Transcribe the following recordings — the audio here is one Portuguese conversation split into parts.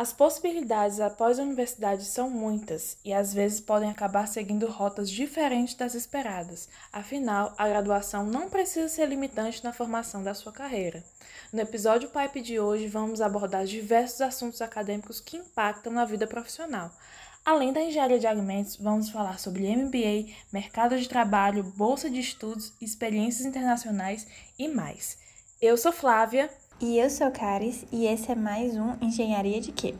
As possibilidades após a universidade são muitas e às vezes podem acabar seguindo rotas diferentes das esperadas. Afinal, a graduação não precisa ser limitante na formação da sua carreira. No episódio Pipe de hoje, vamos abordar diversos assuntos acadêmicos que impactam na vida profissional. Além da engenharia de alimentos, vamos falar sobre MBA, mercado de trabalho, bolsa de estudos, experiências internacionais e mais. Eu sou Flávia. E eu sou Caris e esse é mais um Engenharia de Quê?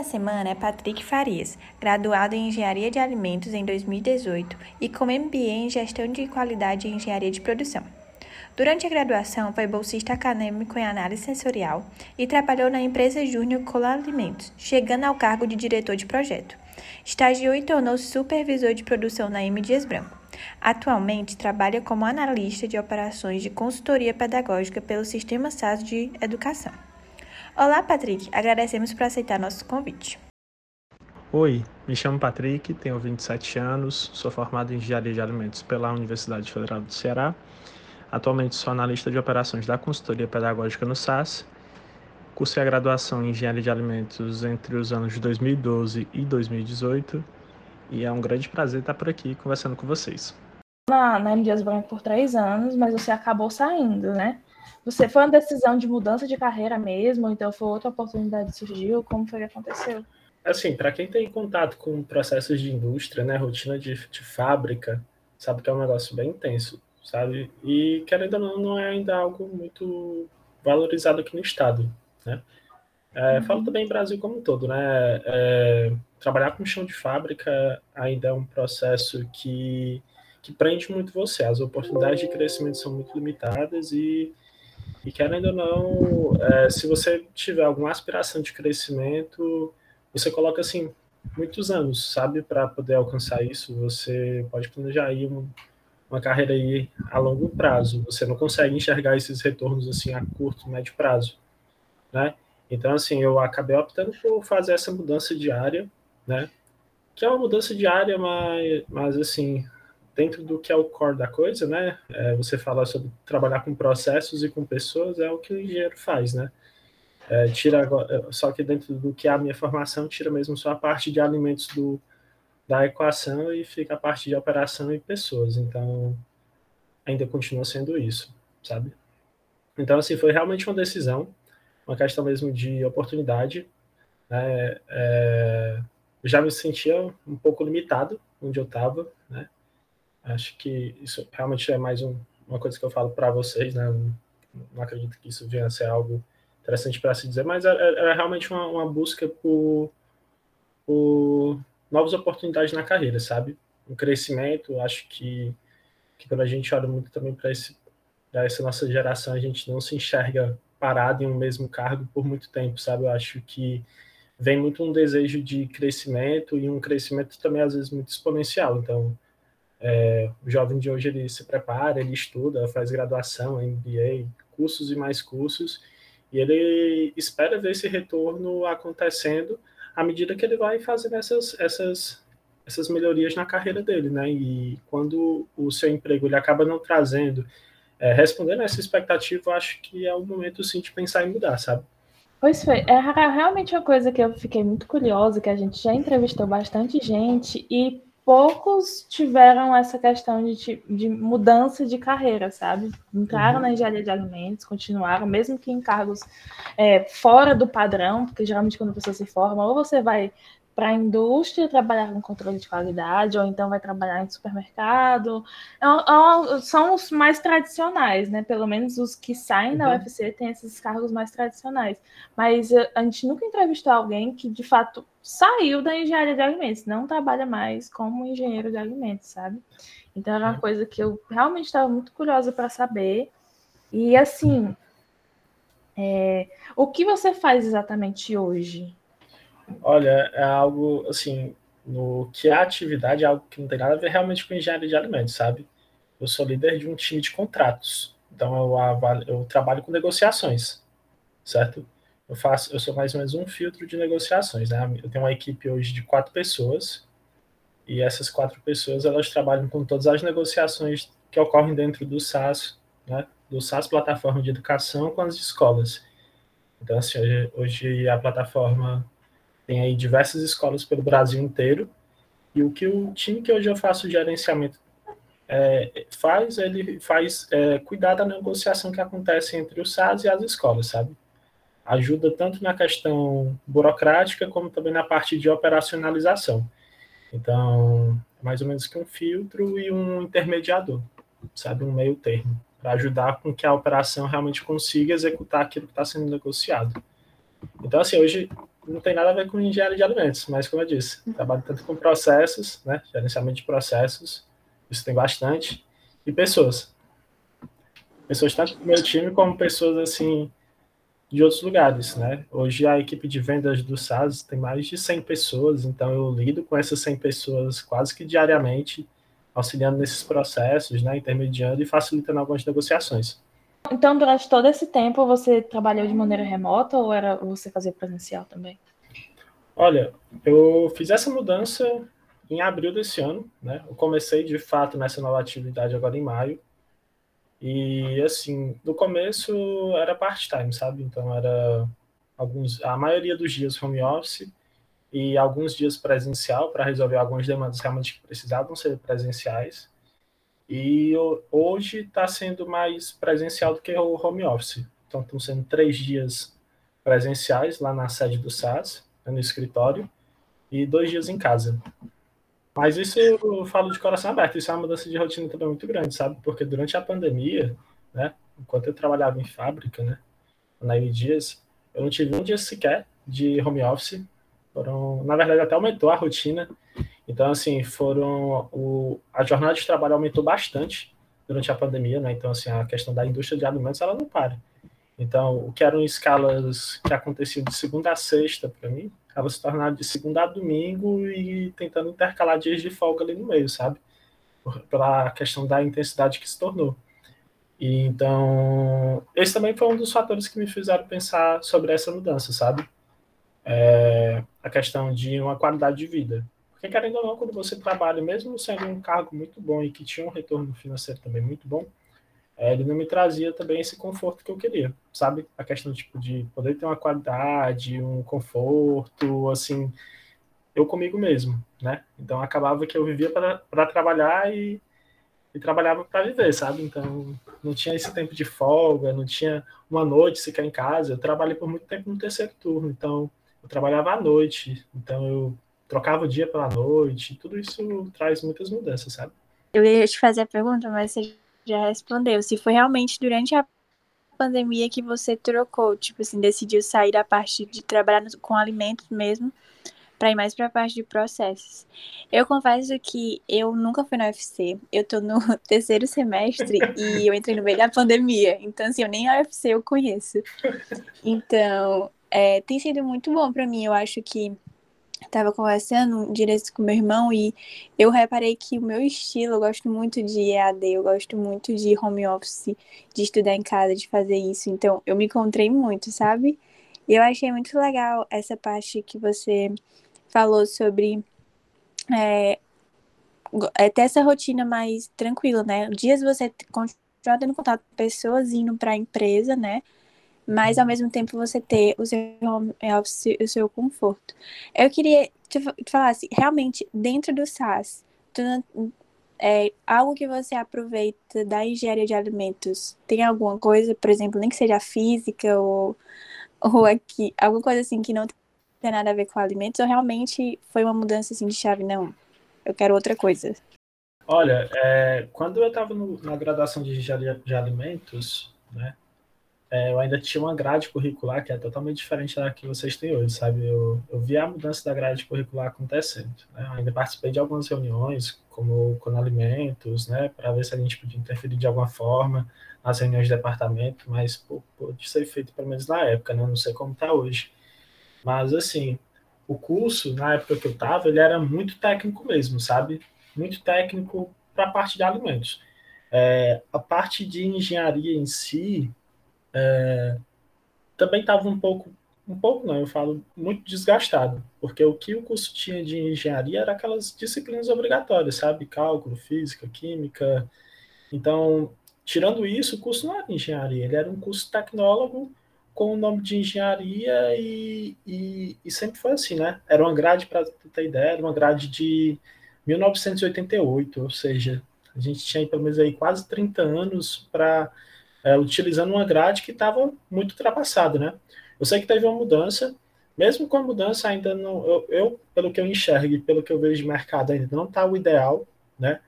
Da semana é Patrick Farias, graduado em Engenharia de Alimentos em 2018 e com MBA em Gestão de Qualidade e Engenharia de Produção. Durante a graduação, foi bolsista acadêmico em análise sensorial e trabalhou na empresa Júnior Cola Alimentos, chegando ao cargo de diretor de projeto. Estagiou e tornou-se supervisor de produção na M. Dias Branco. Atualmente trabalha como analista de operações de consultoria pedagógica pelo Sistema SAS de Educação. Olá, Patrick. Agradecemos por aceitar nosso convite. Oi, me chamo Patrick, tenho 27 anos, sou formado em Engenharia de Alimentos pela Universidade Federal do Ceará. Atualmente sou analista de operações da consultoria pedagógica no SAS. Cursei a graduação em Engenharia de Alimentos entre os anos de 2012 e 2018 e é um grande prazer estar por aqui conversando com vocês. Na, na M. Dias Branco por três anos, mas você acabou saindo, né? Você foi uma decisão de mudança de carreira mesmo, ou então foi outra oportunidade que surgiu? Como foi que aconteceu? Assim, para quem tem contato com processos de indústria, né, rotina de, de fábrica, sabe que é um negócio bem intenso, sabe? E querendo ou não, não é ainda algo muito valorizado aqui no estado, né? É, uhum. Falo também Brasil como um todo, né? É, trabalhar com chão de fábrica ainda é um processo que, que prende muito você. As oportunidades de crescimento são muito limitadas e e querendo ou não, é, se você tiver alguma aspiração de crescimento, você coloca assim muitos anos, sabe, para poder alcançar isso. Você pode planejar aí um, uma carreira aí a longo prazo. Você não consegue enxergar esses retornos assim a curto, médio prazo, né? Então assim, eu acabei optando por fazer essa mudança diária, né? Que é uma mudança diária, mas, mas assim, dentro do que é o core da coisa, né? É, você falar sobre trabalhar com processos e com pessoas é o que o engenheiro faz, né? É, tira é, só que dentro do que é a minha formação tira mesmo só a parte de alimentos do, da equação e fica a parte de operação e pessoas. Então ainda continua sendo isso, sabe? Então assim foi realmente uma decisão, uma questão mesmo de oportunidade. Né? É, já me sentia um pouco limitado onde eu estava? Acho que isso realmente é mais um, uma coisa que eu falo para vocês, né? Não, acredito que isso venha a ser algo interessante para se dizer, mas é, é, é realmente uma, uma busca por, por, novas oportunidades na carreira, sabe? Um crescimento. Acho que, que quando a gente olha muito também para essa nossa geração, a gente não se enxerga parado em um mesmo cargo por muito tempo, sabe? Eu acho que vem muito um desejo de crescimento e um crescimento também às vezes muito exponencial. Então, é, o jovem de hoje ele se prepara, ele estuda, faz graduação, MBA, cursos e mais cursos, e ele espera ver esse retorno acontecendo à medida que ele vai fazendo essas, essas, essas melhorias na carreira dele, né? E quando o seu emprego ele acaba não trazendo, é, respondendo a essa expectativa, eu acho que é o momento sim de pensar em mudar, sabe? Pois foi, é realmente uma coisa que eu fiquei muito curiosa, que a gente já entrevistou bastante gente e poucos tiveram essa questão de, de mudança de carreira, sabe? Entraram uhum. na engenharia de alimentos, continuaram, mesmo que em cargos é, fora do padrão, porque geralmente quando a pessoa se forma, ou você vai para a indústria trabalhar com controle de qualidade, ou então vai trabalhar em supermercado. É, é, são os mais tradicionais, né? Pelo menos os que saem uhum. da UFC têm esses cargos mais tradicionais. Mas eh, a gente nunca entrevistou alguém que de fato saiu da engenharia de alimentos, não trabalha mais como engenheiro de alimentos, sabe? Então era uma uhum. coisa que eu realmente estava muito curiosa para saber. E assim, é, o que você faz exatamente hoje? Olha, é algo assim, no que a atividade é algo que não tem nada a ver realmente com engenharia de alimentos, sabe? Eu sou líder de um time de contratos, então eu, eu trabalho com negociações, certo? Eu faço, eu sou mais ou menos um filtro de negociações, né? Eu tenho uma equipe hoje de quatro pessoas e essas quatro pessoas elas trabalham com todas as negociações que ocorrem dentro do SAS, né? Do SAS plataforma de educação com as escolas. Então assim, hoje, hoje a plataforma tem aí diversas escolas pelo Brasil inteiro. E o que o time que hoje eu faço gerenciamento é, faz, ele faz é, cuidar da negociação que acontece entre o SAS e as escolas, sabe? Ajuda tanto na questão burocrática como também na parte de operacionalização. Então, é mais ou menos que um filtro e um intermediador, sabe? Um meio termo, para ajudar com que a operação realmente consiga executar aquilo que está sendo negociado. Então, assim, hoje não tem nada a ver com engenharia de alimentos, mas como eu disse, trabalho tanto com processos, né, gerenciamento de processos, isso tem bastante, e pessoas. Pessoas tanto do meu time como pessoas assim de outros lugares, né? Hoje a equipe de vendas do SAS tem mais de 100 pessoas, então eu lido com essas 100 pessoas quase que diariamente, auxiliando nesses processos, né, intermediando e facilitando algumas negociações. Então, durante todo esse tempo, você trabalhou de maneira remota ou era você fazia presencial também? Olha, eu fiz essa mudança em abril desse ano, né? Eu comecei de fato nessa nova atividade agora em maio. E assim, no começo era part-time, sabe? Então era alguns, a maioria dos dias home office e alguns dias presencial para resolver algumas demandas realmente que precisavam ser presenciais. E hoje está sendo mais presencial do que o home office. Então, estão sendo três dias presenciais lá na sede do SAS, no escritório, e dois dias em casa. Mas isso eu falo de coração aberto, isso é uma mudança de rotina também muito grande, sabe? Porque durante a pandemia, né, enquanto eu trabalhava em fábrica, né, na Dias, eu não tive um dia sequer de home office. Foram, na verdade, até aumentou a rotina então, assim, foram. O, a jornada de trabalho aumentou bastante durante a pandemia, né? Então, assim, a questão da indústria de alimentos, ela não para. Então, o que eram escalas que aconteciam de segunda a sexta, para mim, elas se tornaram de segunda a domingo e tentando intercalar dias de folga ali no meio, sabe? Pela questão da intensidade que se tornou. E, então, esse também foi um dos fatores que me fizeram pensar sobre essa mudança, sabe? É, a questão de uma qualidade de vida. Porque, querendo ou não, quando você trabalha, mesmo sendo um cargo muito bom e que tinha um retorno financeiro também muito bom, é, ele não me trazia também esse conforto que eu queria, sabe? A questão tipo, de poder ter uma qualidade, um conforto, assim, eu comigo mesmo, né? Então acabava que eu vivia para trabalhar e, e trabalhava para viver, sabe? Então não tinha esse tempo de folga, não tinha uma noite sequer em casa. Eu trabalhei por muito tempo no terceiro turno, então eu trabalhava à noite, então eu trocava o dia pela noite, tudo isso traz muitas mudanças, sabe? Eu ia te fazer a pergunta, mas você já respondeu. Se foi realmente durante a pandemia que você trocou, tipo assim, decidiu sair da parte de trabalhar com alimentos mesmo, para ir mais para a parte de processos. Eu confesso que eu nunca fui na UFC. Eu tô no terceiro semestre e eu entrei no meio da pandemia. Então, assim, eu nem a UFC eu conheço. Então, é, tem sido muito bom para mim. Eu acho que estava conversando direto com meu irmão e eu reparei que o meu estilo, eu gosto muito de EAD, eu gosto muito de home office, de estudar em casa, de fazer isso. Então, eu me encontrei muito, sabe? E eu achei muito legal essa parte que você falou sobre é, é ter essa rotina mais tranquila, né? Dias você continua tendo contato com pessoas, indo para empresa, né? Mas ao mesmo tempo você ter o seu home office, o seu conforto. Eu queria te, falar assim, realmente, dentro do SaaS, tu, é, algo que você aproveita da engenharia de alimentos, tem alguma coisa, por exemplo, nem que seja física ou, ou aqui, alguma coisa assim que não tem nada a ver com alimentos, ou realmente foi uma mudança assim de chave, não, eu quero outra coisa? Olha, é, quando eu estava na graduação de engenharia de alimentos, né, é, eu ainda tinha uma grade curricular que é totalmente diferente da que vocês têm hoje, sabe? Eu, eu vi a mudança da grade curricular acontecendo. Né? ainda participei de algumas reuniões, como com alimentos, né, para ver se a gente podia interferir de alguma forma nas reuniões de departamento, mas pô, pode ser feito pelo menos na época, né? Não sei como está hoje. Mas, assim, o curso, na época que eu estava, ele era muito técnico mesmo, sabe? Muito técnico para a parte de alimentos. É, a parte de engenharia em si é, também estava um pouco, um pouco não, eu falo muito desgastado, porque o que o curso tinha de engenharia era aquelas disciplinas obrigatórias, sabe? Cálculo, física, química. Então, tirando isso, o curso não era engenharia, ele era um curso tecnólogo com o nome de engenharia e, e, e sempre foi assim, né? Era uma grade, para ter ideia, era uma grade de 1988, ou seja, a gente tinha pelo menos aí quase 30 anos para é, utilizando uma grade que estava muito ultrapassada, né? Eu sei que teve uma mudança, mesmo com a mudança ainda não, eu, eu pelo que eu enxergo e pelo que eu vejo de mercado ainda não está o ideal, né?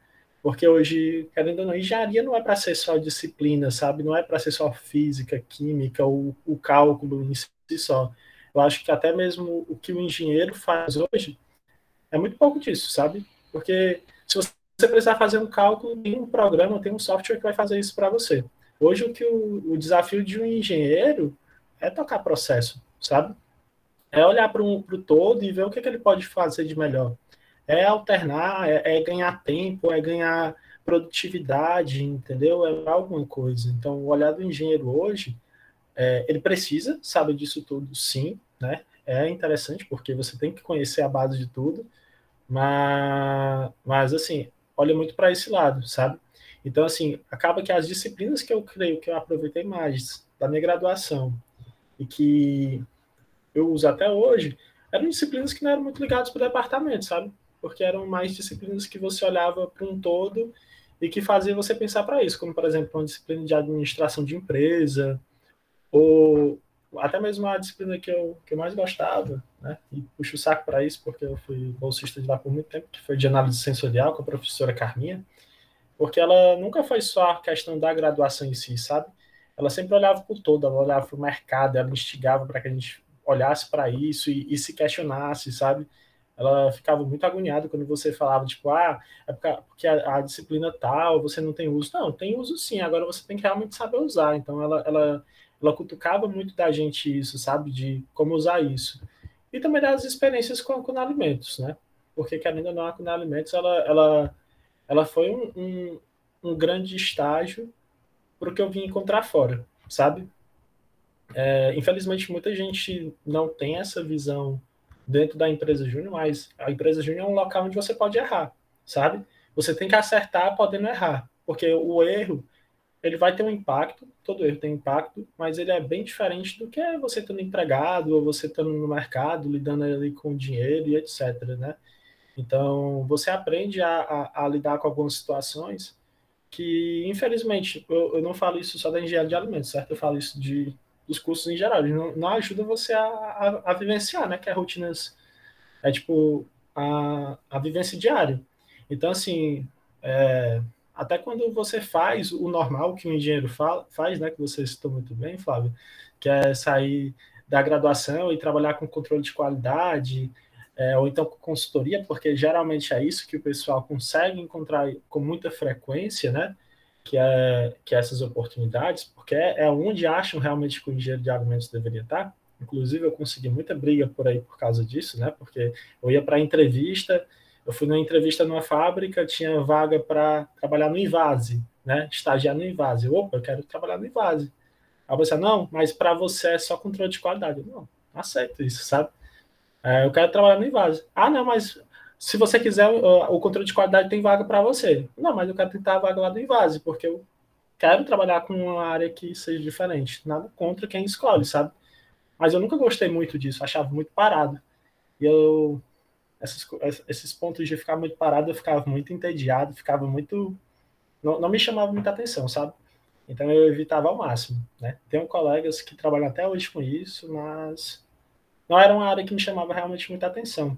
Porque hoje, querendo ou não, engenharia não é para ser só disciplina, sabe? Não é para ser só física, química, ou o cálculo em si só. Eu acho que até mesmo o que o engenheiro faz hoje é muito pouco disso, sabe? Porque se você precisar fazer um cálculo, tem um programa, tem um software que vai fazer isso para você. Hoje o que o, o, desafio de um engenheiro é tocar processo, sabe? É olhar para o todo e ver o que, que ele pode fazer de melhor é alternar, é, é, ganhar tempo, é ganhar produtividade, entendeu? É alguma coisa. Então, o olhar do engenheiro hoje, é, ele precisa saber disso tudo, sim, né? É interessante porque você tem que conhecer a base de tudo, mas, mas assim, olha muito para esse lado, sabe? Então, assim, acaba que as disciplinas que eu creio que eu aproveitei mais da minha graduação e que eu uso até hoje, eram disciplinas que não eram muito ligadas para o departamento, sabe? porque eram mais disciplinas que você olhava para um todo e que fazia você pensar para isso, como, por exemplo, uma disciplina de administração de empresa, ou até mesmo a disciplina que eu, que eu mais gostava, né? E puxo o saco para isso, porque eu fui bolsista de lá por muito tempo, que foi de análise sensorial com a professora Carminha, porque ela nunca foi só a questão da graduação em si, sabe? Ela sempre olhava para o todo, ela olhava para o mercado, ela instigava para que a gente olhasse para isso e, e se questionasse, sabe? ela ficava muito agoniada quando você falava, tipo, ah, é porque a, a, disciplina tal, você não tem uso. Não, tem uso sim, agora você tem que realmente saber usar. Então, ela, ela, ela cutucava muito da gente isso, sabe, de como usar isso. E também das experiências com, com alimentos, né? Porque, querendo ou não, a com alimentos, ela, ela, ela foi um, um, um grande estágio para o que eu vim encontrar fora, sabe? É, infelizmente, muita gente não tem essa visão dentro da empresa júnior, mas a empresa júnior é um local onde você pode errar, sabe? Você tem que acertar podendo errar, porque o erro ele vai ter um impacto, todo erro tem impacto, mas ele é bem diferente do que é você estando empregado ou você estando no mercado, lidando ali com dinheiro e etc, né? Então, você aprende a, a, a lidar com algumas situações que, infelizmente, eu, eu, não falo isso só da engenharia de alimentos, certo? Eu falo isso de dos cursos em geral. Não, não ajuda você a, a, a, vivenciar, né? Que é rotinas, é tipo a, a vivência diária. Então, assim, é, até quando você faz o normal que o engenheiro fala, faz, né? Que você citou muito bem, Flávio, que é sair da graduação e trabalhar com controle de qualidade, é, ou então com consultoria, porque geralmente é isso que o pessoal consegue encontrar com muita frequência, né? que é que é essas oportunidades, porque é, onde acham realmente que o engenheiro de alimentos deveria estar. Inclusive, eu consegui muita briga por aí por causa disso, né? Porque eu ia para entrevista, eu fui numa entrevista numa fábrica, tinha vaga para trabalhar no Invase, né? Estagiar no Invase. Opa, eu quero trabalhar no Invase. Aí você, não, mas para você é só controle de qualidade. Eu, não aceito isso, sabe? É, eu quero trabalhar no Invase. Ah, não, mas se você quiser, o controle de qualidade tem vaga para você. Não, mas eu quero tentar a vaga lá do Invase, porque eu quero trabalhar com uma área que seja diferente. Nada contra quem escolhe, sabe? Mas eu nunca gostei muito disso, achava muito parado. E eu. Esses, esses pontos de ficar muito parado, eu ficava muito entediado, ficava muito. Não, não me chamava muita atenção, sabe? Então eu evitava ao máximo, né? Tenho colegas que trabalham até hoje com isso, mas não era uma área que me chamava realmente muita atenção.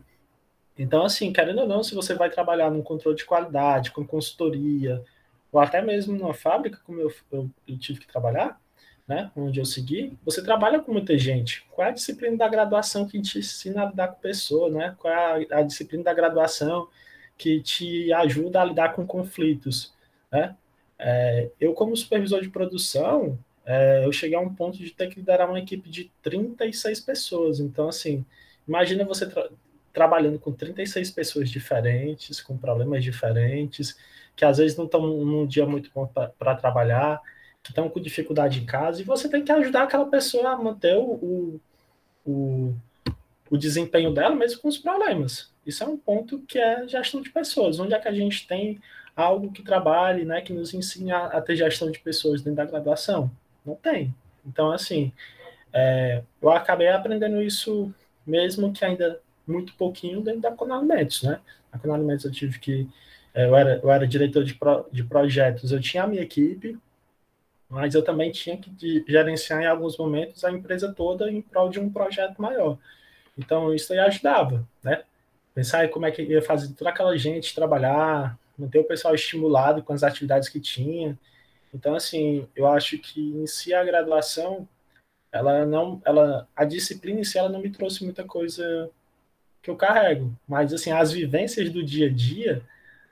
Então, assim, querendo ou não, se você vai trabalhar num controle de qualidade, com consultoria, ou até mesmo numa fábrica, como eu, eu, eu, tive que trabalhar, né, onde eu segui, você trabalha com muita gente. Qual é a disciplina da graduação que te ensina a lidar com pessoa, né? Qual é a, a disciplina da graduação que te ajuda a lidar com conflitos, né? É, eu, como supervisor de produção, é, eu cheguei a um ponto de ter que liderar uma equipe de 36 pessoas. Então, assim, imagina você tra trabalhando com 36 pessoas diferentes, com problemas diferentes, que às vezes não estão num dia muito bom para trabalhar, que estão com dificuldade em casa, e você tem que ajudar aquela pessoa a manter o, o, o desempenho dela mesmo com os problemas. Isso é um ponto que é gestão de pessoas. Onde é que a gente tem algo que trabalhe, né, que nos ensine a, a ter gestão de pessoas dentro da graduação? Não tem. Então, assim, é, eu acabei aprendendo isso mesmo que ainda muito pouquinho dentro da Conalimentos, né? A Conalimentos eu tive que é, eu era, eu era diretor de, pro, de projetos, eu tinha a minha equipe, mas eu também tinha que gerenciar em alguns momentos a empresa toda em prol de um projeto maior. Então, isso aí ajudava, né? Pensar em como é que ia fazer toda aquela gente trabalhar, manter o pessoal estimulado com as atividades que tinha. Então, assim, eu acho que em si a graduação, ela não, ela, a disciplina em si, ela não me trouxe muita coisa que eu carrego, mas, assim, as vivências do dia a dia,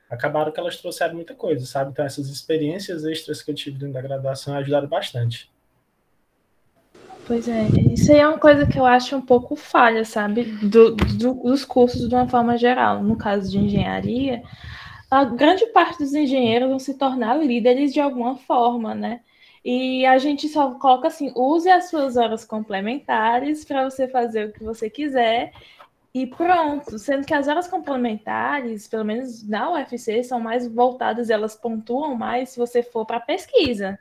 acabaram que elas trouxeram muita coisa, sabe? Então, essas experiências extras que eu tive dentro da graduação ajudaram bastante. Pois é, isso aí é uma coisa que eu acho um pouco falha, sabe? Do, do, dos cursos de uma forma geral. No caso de engenharia, a grande parte dos engenheiros vão se tornar líderes de alguma forma, né? E a gente só coloca assim: use as suas horas complementares para você fazer o que você quiser e pronto, sendo que as horas complementares, pelo menos na UFC, são mais voltadas, elas pontuam mais se você for para pesquisa.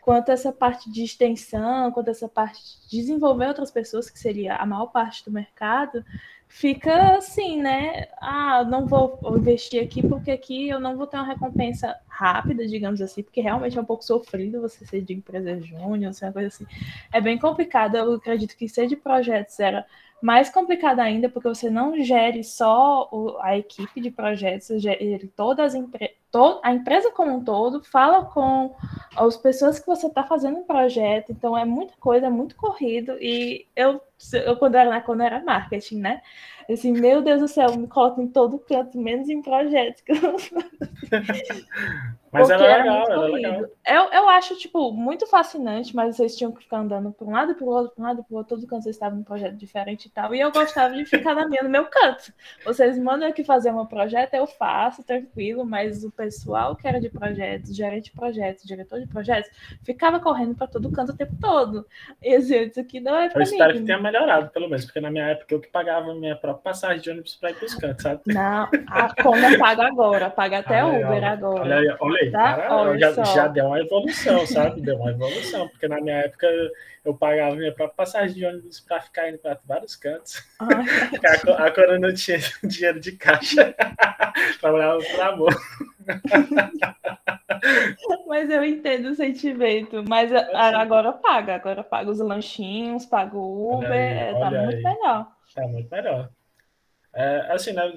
Quanto essa parte de extensão, quanto essa parte de desenvolver outras pessoas, que seria a maior parte do mercado, fica assim, né? Ah, não vou investir aqui porque aqui eu não vou ter uma recompensa rápida, digamos assim, porque realmente é um pouco sofrido você ser de empresa júnior, uma coisa assim. É bem complicado. Eu acredito que ser de projetos era mais complicado ainda, porque você não gere só a equipe de projetos, você gere todas as empre a empresa como um todo, fala com as pessoas que você está fazendo um projeto, então é muita coisa, é muito corrido, e eu, eu quando, era, quando era marketing, né? Assim, meu Deus do céu, me coloco em todo canto, menos em projetos. mas era legal, era legal. Eu, eu acho, tipo, muito fascinante, mas vocês tinham que ficar andando para um lado, para o outro, para um lado, para o outro, todo canto vocês estavam em um projeto diferente e tal. E eu gostava de ficar na minha, no meu canto. Vocês mandam aqui fazer um projeto, eu faço, tranquilo, mas o pessoal que era de projetos, gerente de projetos, diretor de projetos, ficava correndo para todo canto o tempo todo. E assim, isso aqui não é para mim. Eu espero que tenha melhorado, pelo menos, porque na minha época eu que pagava minha própria passagem de ônibus para ir para os cantos, sabe? Não, a Conda paga agora, paga até Uber agora. Olha aí, olha aí, tá? cara, olha já, já, deu uma evolução, sabe? Deu uma evolução, porque na minha época eu pagava minha própria passagem de ônibus para ficar indo para vários cantos. a, a Cora não tinha dinheiro de caixa, trabalhava por amor. Mas eu entendo o sentimento. Mas agora paga, agora paga os lanchinhos, paga o Uber, aí, é, tá muito aí. melhor. Tá muito melhor. É, assim, né,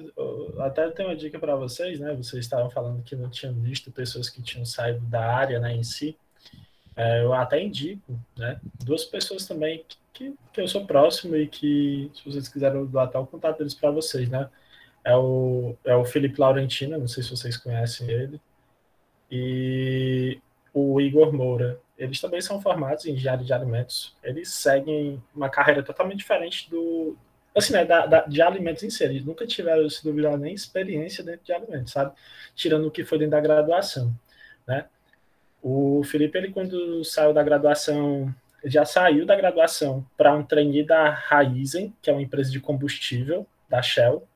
até tenho uma dica para vocês, né? Vocês estavam falando que não tinham visto pessoas que tinham saído da área, né, em si. É, eu até indico, né? Duas pessoas também que, que eu sou próximo e que, se vocês quiserem doar até o contato deles para vocês, né? É o, é o Felipe Laurentino, não sei se vocês conhecem ele, e o Igor Moura. Eles também são formados em engenharia de alimentos. Eles seguem uma carreira totalmente diferente do, assim, né, da, da, de alimentos em si. Eles nunca tiveram, se duvidar, nem experiência dentro de alimentos, sabe? Tirando o que foi dentro da graduação, né? O Felipe, ele quando saiu da graduação, já saiu da graduação para um trainee da Raizen, que é uma empresa de combustível da Shell.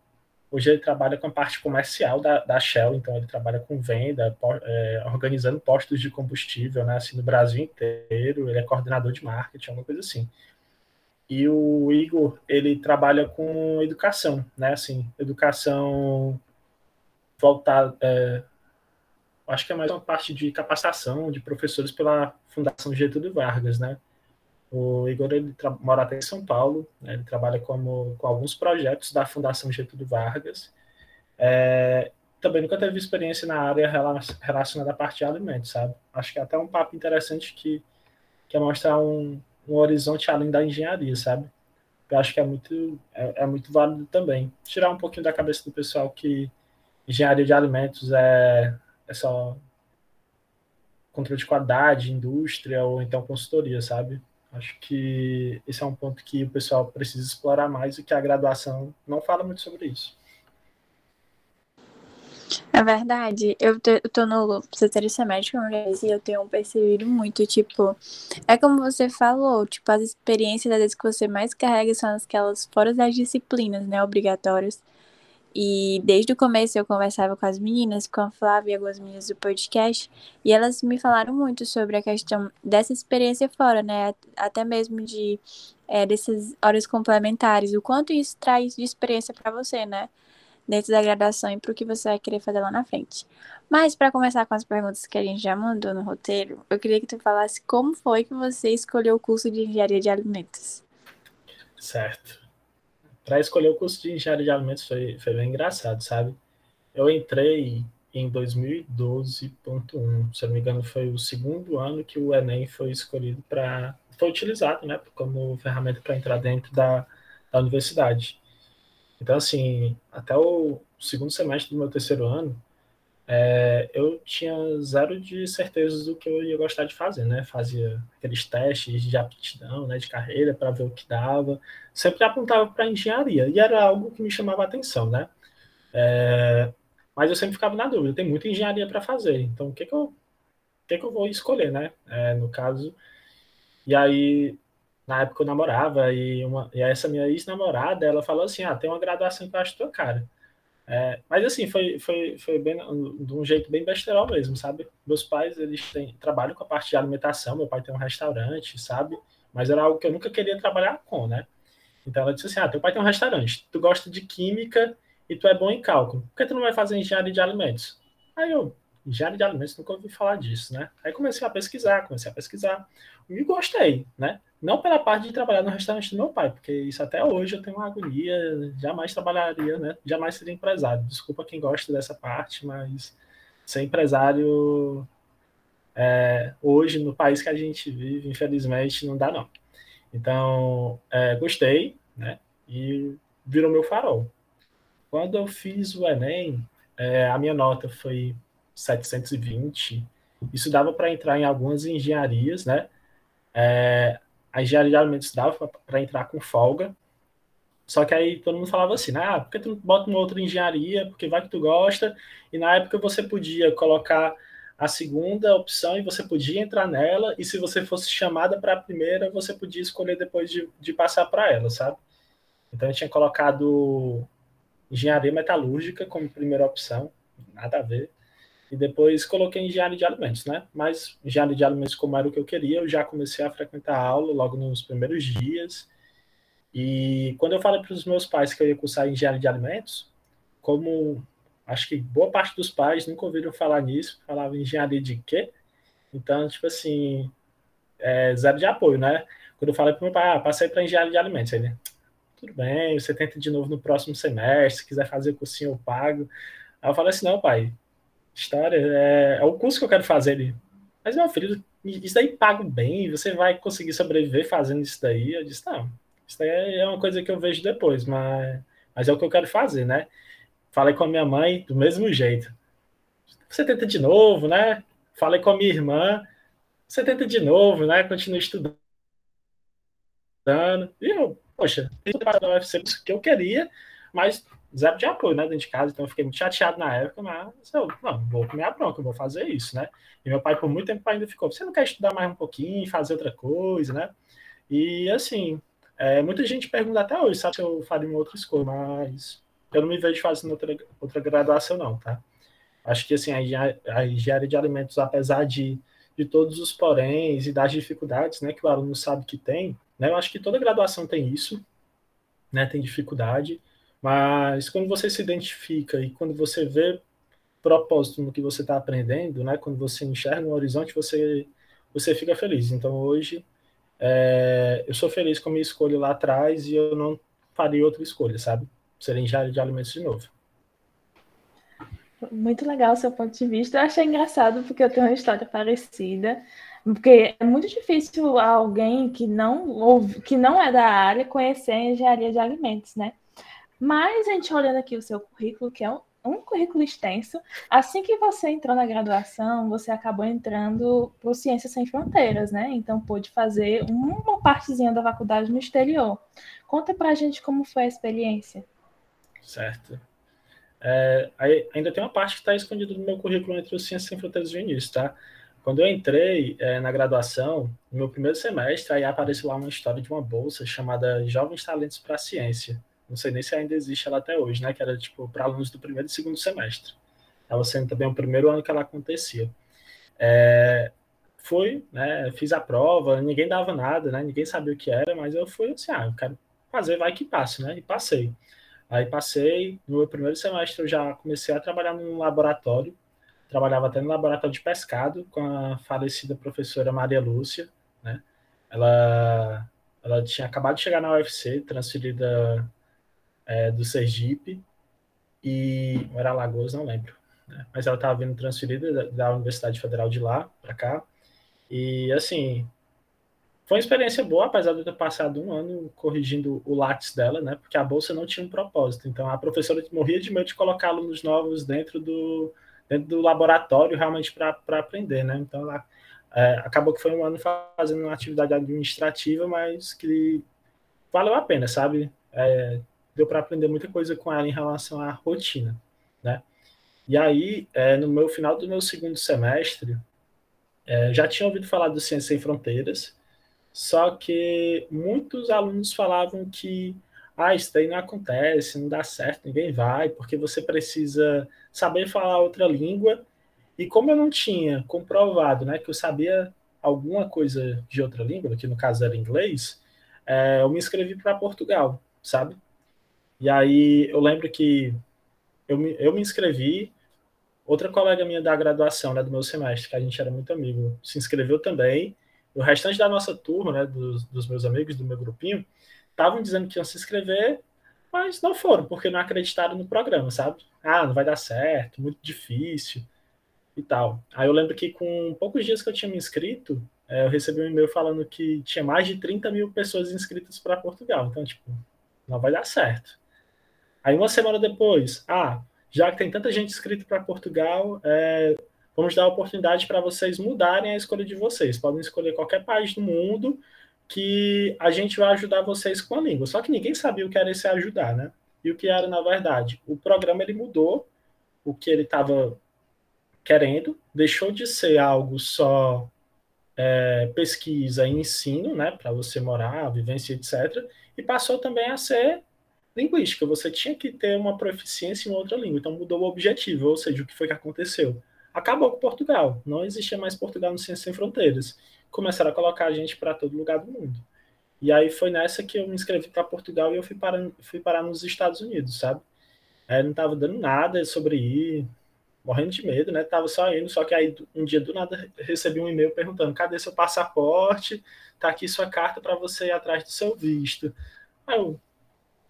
Hoje ele trabalha com a parte comercial da, da Shell, então ele trabalha com venda, é, organizando postos de combustível, né, assim, no Brasil inteiro. Ele é coordenador de marketing, alguma coisa assim. E o Igor, ele trabalha com educação, né? Assim, educação voltada. É, acho que é mais uma parte de capacitação de professores pela Fundação Getúlio Vargas, né? O Igor ele mora até em São Paulo, né? ele trabalha como, com alguns projetos da Fundação Getúlio Vargas. É, também nunca teve experiência na área relacionada à parte de alimentos, sabe? Acho que é até um papo interessante que, que é mostrar um, um horizonte além da engenharia, sabe? Eu acho que é muito, é, é, muito válido também. Tirar um pouquinho da cabeça do pessoal que engenharia de alimentos é, é só controle de qualidade, indústria ou então consultoria, sabe? Acho que esse é um ponto que o pessoal precisa explorar mais e que a graduação não fala muito sobre isso. É verdade. Eu, eu tô no terceiro semestre e eu tenho percebido muito, tipo, é como você falou, tipo, as experiências às vezes que você mais carrega são aquelas fora das disciplinas, né, obrigatórias. E desde o começo eu conversava com as meninas, com a Flávia e algumas meninas do podcast, e elas me falaram muito sobre a questão dessa experiência fora, né? Até mesmo de é, dessas horas complementares, o quanto isso traz de experiência para você, né? Dentro da graduação e para o que você vai querer fazer lá na frente. Mas para começar com as perguntas que a gente já mandou no roteiro, eu queria que tu falasse como foi que você escolheu o curso de engenharia de alimentos. Certo para escolher o curso de engenharia de alimentos foi, foi bem engraçado, sabe? Eu entrei em 2012.1, se eu não me engano, foi o segundo ano que o Enem foi escolhido para. foi utilizado, né, como ferramenta para entrar dentro da, da universidade. Então, assim, até o segundo semestre do meu terceiro ano, é, eu tinha zero de certeza do que eu ia gostar de fazer, né? Fazia aqueles testes de aptidão, né, de carreira para ver o que dava. Sempre apontava para engenharia e era algo que me chamava a atenção, né? É, mas eu sempre ficava na dúvida. Tem muita engenharia para fazer, então o que que eu, o que que eu vou escolher, né? É, no caso, e aí na época eu namorava e, uma, e essa minha ex-namorada, ela falou assim, ah, tem uma graduação que eu acho tua cara. É, mas assim, foi, foi, foi bem, de um jeito bem besterol mesmo, sabe? Meus pais, eles têm, trabalham com a parte de alimentação, meu pai tem um restaurante, sabe? Mas era algo que eu nunca queria trabalhar com, né? Então ela disse assim, ah, teu pai tem um restaurante, tu gosta de química e tu é bom em cálculo, por que tu não vai fazer engenharia de alimentos? Aí eu, engenharia de alimentos, nunca ouvi falar disso, né? Aí comecei a pesquisar, comecei a pesquisar, e gostei, né? Não pela parte de trabalhar no restaurante do meu pai, porque isso até hoje eu tenho uma agonia, jamais trabalharia, né? Jamais seria empresário. Desculpa quem gosta dessa parte, mas ser empresário é, hoje, no país que a gente vive, infelizmente, não dá, não. Então, é, gostei, né? E virou meu farol. Quando eu fiz o Enem, é, a minha nota foi 720. Isso dava para entrar em algumas engenharias, né? É, a engenharia de alimentos dava para entrar com folga. Só que aí todo mundo falava assim, né? ah, por que tu não bota uma outra engenharia? Porque vai que tu gosta. E na época você podia colocar a segunda opção e você podia entrar nela. E se você fosse chamada para a primeira, você podia escolher depois de, de passar para ela, sabe? Então eu tinha colocado engenharia metalúrgica como primeira opção, nada a ver. E depois coloquei engenharia de alimentos, né? Mas engenharia de alimentos, como era o que eu queria, eu já comecei a frequentar a aula logo nos primeiros dias. E quando eu falei para os meus pais que eu ia cursar engenharia de alimentos, como acho que boa parte dos pais nunca ouviram falar nisso, falavam engenharia de quê? Então, tipo assim, é, zero de apoio, né? Quando eu falei para meu pai, ah, passei para engenharia de alimentos, ele, tudo bem, você tenta de novo no próximo semestre, se quiser fazer cursinho eu pago. Aí eu falei assim, não, pai, história, é, é o curso que eu quero fazer ali. Mas, meu filho, isso daí pago bem, você vai conseguir sobreviver fazendo isso daí? Eu disse, não, isso daí é uma coisa que eu vejo depois, mas, mas é o que eu quero fazer, né? Falei com a minha mãe do mesmo jeito. Você tenta de novo, né? Falei com a minha irmã, você tenta de novo, né? Continua estudando. E eu, poxa, para o UFC que eu queria, mas zero de apoio, né, dentro de casa, então eu fiquei muito chateado na época, mas eu, não, vou comer a bronca, vou fazer isso, né, e meu pai por muito tempo ainda ficou, você não quer estudar mais um pouquinho, fazer outra coisa, né, e assim, é, muita gente pergunta até hoje, sabe, se eu faria uma outra escolha, mas eu não me vejo fazendo outra, outra graduação não, tá, acho que assim, a, a engenharia de alimentos, apesar de, de todos os poréns e das dificuldades, né, que o aluno sabe que tem, né, eu acho que toda graduação tem isso, né, tem dificuldade, mas quando você se identifica e quando você vê propósito no que você está aprendendo, né? Quando você enxerga um horizonte, você você fica feliz. Então hoje é, eu sou feliz com a minha escolha lá atrás e eu não faria outra escolha, sabe? Seria engenharia de alimentos de novo. Muito legal o seu ponto de vista. Eu achei engraçado porque eu tenho uma história parecida. Porque é muito difícil alguém que não ouve, que não é da área conhecer a engenharia de alimentos, né? Mas a gente olhando aqui o seu currículo, que é um, um currículo extenso. Assim que você entrou na graduação, você acabou entrando para o Ciências Sem Fronteiras, né? Então pôde fazer uma partezinha da faculdade no exterior. Conta para a gente como foi a experiência. Certo. É, ainda tem uma parte que está escondida no meu currículo entre os Ciências Sem Fronteiras do início, tá? Quando eu entrei é, na graduação, no meu primeiro semestre, aí apareceu lá uma história de uma bolsa chamada Jovens Talentos para a Ciência. Não sei nem se ainda existe ela até hoje, né? Que era tipo para alunos do primeiro e segundo semestre. Estava sendo também o primeiro ano que ela acontecia. É, fui, né? Fiz a prova, ninguém dava nada, né? Ninguém sabia o que era, mas eu fui assim, ah, eu quero fazer, vai que passe, né? E passei. Aí passei, no meu primeiro semestre eu já comecei a trabalhar num laboratório trabalhava até no laboratório de pescado com a falecida professora Maria Lúcia, né? Ela, ela tinha acabado de chegar na UFC, transferida é, do Sergipe, e era Alagoas, não lembro. Né? Mas ela estava vindo transferida da, da Universidade Federal de lá para cá. E, assim, foi uma experiência boa, apesar de eu ter passado um ano corrigindo o látis dela, né? Porque a bolsa não tinha um propósito. Então, a professora morria de medo de colocar alunos novos dentro do, dentro do laboratório realmente para aprender, né? Então, ela, é, acabou que foi um ano fazendo uma atividade administrativa, mas que valeu a pena, sabe? É, deu para aprender muita coisa com ela em relação à rotina, né? E aí, é, no meu final do meu segundo semestre, é, já tinha ouvido falar do Ciência Sem Fronteiras, só que muitos alunos falavam que ah, isso daí não acontece, não dá certo, ninguém vai, porque você precisa saber falar outra língua. E como eu não tinha comprovado né, que eu sabia alguma coisa de outra língua, que no caso era inglês, é, eu me inscrevi para Portugal, sabe? E aí eu lembro que eu me, eu me inscrevi, outra colega minha da graduação, né, do meu semestre, que a gente era muito amigo, se inscreveu também. O restante da nossa turma, né, dos, dos meus amigos, do meu grupinho, estavam dizendo que iam se inscrever, mas não foram, porque não acreditaram no programa, sabe? Ah, não vai dar certo, muito difícil e tal. Aí eu lembro que com poucos dias que eu tinha me inscrito, é, eu recebi um e-mail falando que tinha mais de 30 mil pessoas inscritas para Portugal. Então, tipo, não vai dar certo. Aí uma semana depois, ah, já que tem tanta gente inscrita para Portugal, é, vamos dar a oportunidade para vocês mudarem a escolha de vocês. Podem escolher qualquer país do mundo que a gente vai ajudar vocês com a língua. Só que ninguém sabia o que era esse ajudar, né? E o que era, na verdade? O programa ele mudou o que ele estava querendo, deixou de ser algo só é, pesquisa e ensino, né, para você morar, vivência, etc., e passou também a ser linguística. Você tinha que ter uma proficiência em outra língua, então mudou o objetivo, ou seja, o que foi que aconteceu? Acabou com Portugal, não existia mais Portugal no Ciência Sem Fronteiras começaram a colocar a gente para todo lugar do mundo. E aí foi nessa que eu me inscrevi para Portugal e eu fui parar, fui parar nos Estados Unidos, sabe? Aí não estava dando nada sobre ir, morrendo de medo, né? Tava só indo, só que aí um dia do nada recebi um e-mail perguntando: cadê seu passaporte? Tá aqui sua carta para você ir atrás do seu visto. Aí eu,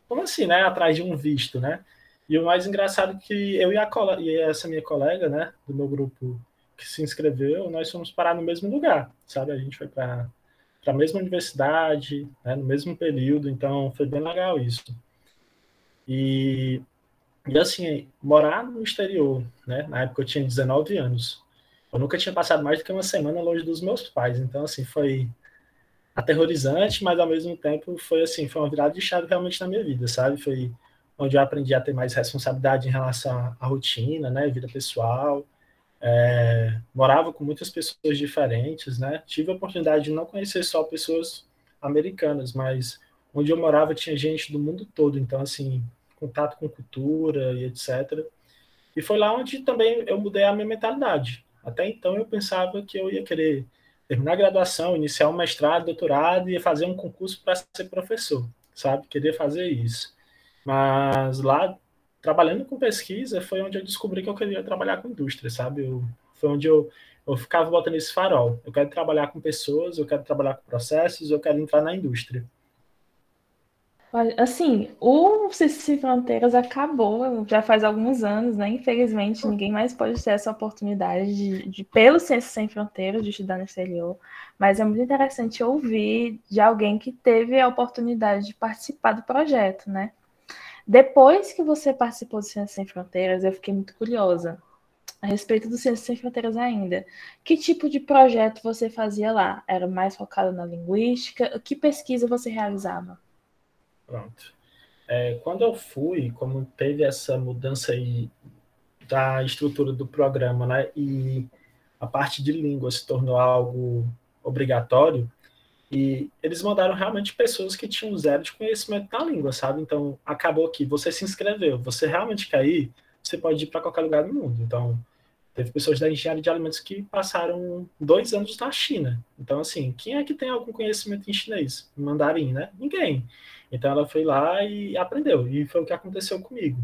como assim, né? Atrás de um visto, né? E o mais engraçado é que eu e, a e essa minha colega, né, do meu grupo que se inscreveu, nós fomos parar no mesmo lugar, sabe? A gente foi para a mesma universidade, né, no mesmo período, então foi bem legal isso. E, e assim, morar no exterior, né? Na época eu tinha 19 anos. Eu nunca tinha passado mais do que uma semana longe dos meus pais, então assim, foi aterrorizante, mas ao mesmo tempo foi assim, foi uma virada de chave realmente na minha vida, sabe? Foi onde eu aprendi a ter mais responsabilidade em relação à rotina, né, vida pessoal, é, morava com muitas pessoas diferentes, né? Tive a oportunidade de não conhecer só pessoas americanas, mas onde eu morava tinha gente do mundo todo, então assim, contato com cultura e etc. E foi lá onde também eu mudei a minha mentalidade. Até então eu pensava que eu ia querer terminar a graduação, iniciar um mestrado, doutorado e fazer um concurso para ser professor, sabe? Queria fazer isso. Mas lá trabalhando com pesquisa foi onde eu descobri que eu queria trabalhar com indústria, sabe? Eu, foi onde eu, eu ficava botando esse farol. Eu quero trabalhar com pessoas, eu quero trabalhar com processos, eu quero entrar na indústria. Assim, o Ciências Sem Fronteiras acabou já faz alguns anos, né? Infelizmente, ninguém mais pode ter essa oportunidade de, de pelo Ciências Sem Fronteiras, de estudar no exterior. Mas é muito interessante ouvir de alguém que teve a oportunidade de participar do projeto, né? Depois que você participou do Ciência Sem Fronteiras, eu fiquei muito curiosa a respeito do Ciência Sem Fronteiras ainda. Que tipo de projeto você fazia lá? Era mais focado na linguística? Que pesquisa você realizava? Pronto. É, quando eu fui, como teve essa mudança aí da estrutura do programa, né, e a parte de língua se tornou algo obrigatório, e eles mandaram realmente pessoas que tinham zero de conhecimento da língua, sabe? Então, acabou que você se inscreveu, você realmente quer ir, você pode ir para qualquer lugar do mundo. Então, teve pessoas da engenharia de alimentos que passaram dois anos na China. Então, assim, quem é que tem algum conhecimento em chinês? Mandarim, né? Ninguém. Então, ela foi lá e aprendeu. E foi o que aconteceu comigo.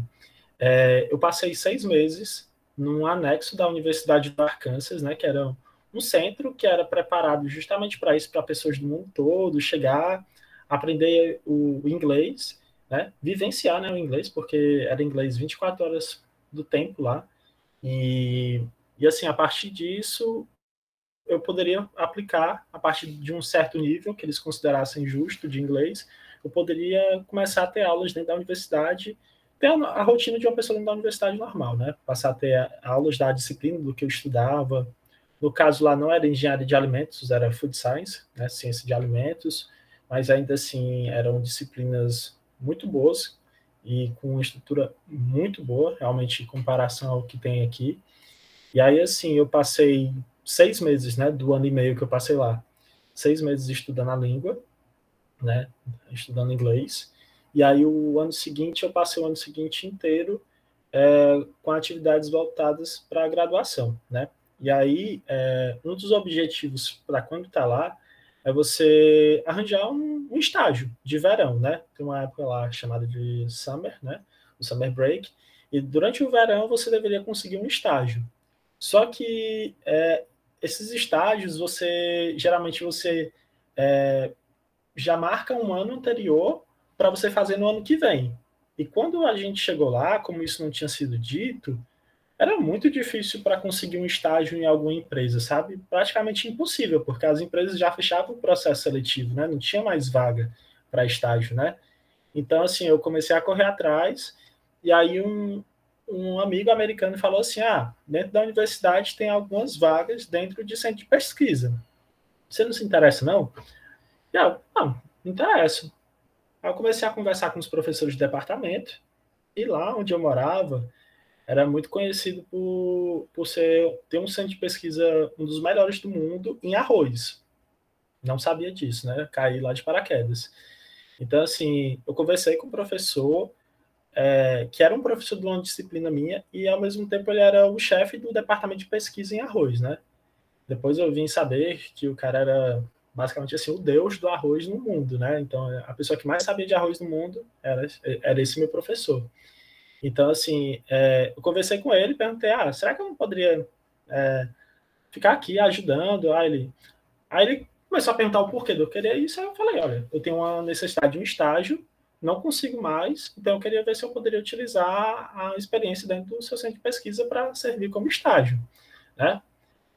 É, eu passei seis meses num anexo da Universidade do Arkansas, né? Que era um centro que era preparado justamente para isso, para pessoas do mundo todo chegar, aprender o inglês, né? Vivenciar né, o inglês, porque era inglês 24 horas do tempo lá. E, e assim, a partir disso, eu poderia aplicar, a partir de um certo nível que eles considerassem justo de inglês, eu poderia começar a ter aulas dentro da universidade, ter a, rotina de uma pessoa dentro da universidade normal, né? Passar a ter aulas da disciplina do que eu estudava. No caso lá não era engenharia de alimentos, era food science, né? Ciência de alimentos, mas ainda assim eram disciplinas muito boas e com uma estrutura muito boa, realmente em comparação ao que tem aqui. E aí, assim, eu passei seis meses, né, do ano e meio que eu passei lá, seis meses estudando a língua, né, estudando inglês. E aí, o ano seguinte, eu passei o ano seguinte inteiro é, com atividades voltadas para a graduação, né. E aí, é, um dos objetivos para quando está lá é você arranjar um, um, estágio de verão, né? Tem uma época lá chamada de summer, né? O summer break. E durante o verão você deveria conseguir um estágio. Só que é, esses estágios, você geralmente você é, já marca um ano anterior para você fazer no ano que vem. E quando a gente chegou lá, como isso não tinha sido dito, era muito difícil para conseguir um estágio em alguma empresa, sabe? Praticamente impossível, porque as empresas já fechavam o processo seletivo, né? Não tinha mais vaga para estágio, né? Então, assim, eu comecei a correr atrás, e aí um, um amigo americano falou assim: ah, dentro da universidade tem algumas vagas dentro de centro de pesquisa. Você não se interessa, não? E eu, não, não interessa. Aí eu comecei a conversar com os professores de departamento, e lá onde eu morava, era muito conhecido por, por ser, ter um centro de pesquisa, um dos melhores do mundo, em arroz. Não sabia disso, né? Caí lá de paraquedas. Então, assim, eu conversei com o professor, é, que era um professor de uma disciplina minha, e ao mesmo tempo ele era o chefe do departamento de pesquisa em arroz, né? Depois eu vim saber que o cara era basicamente assim o deus do arroz no mundo, né? Então a pessoa que mais sabia de arroz no mundo era, era esse meu professor. Então, assim, é, eu conversei com ele, perguntei, ah, será que eu não poderia é, ficar aqui ajudando? Aí ele, aí ele começou a perguntar o porquê de eu querer isso, aí eu falei, olha, eu tenho uma necessidade de um estágio, não consigo mais, então eu queria ver se eu poderia utilizar a experiência dentro do seu centro de pesquisa para servir como estágio, né?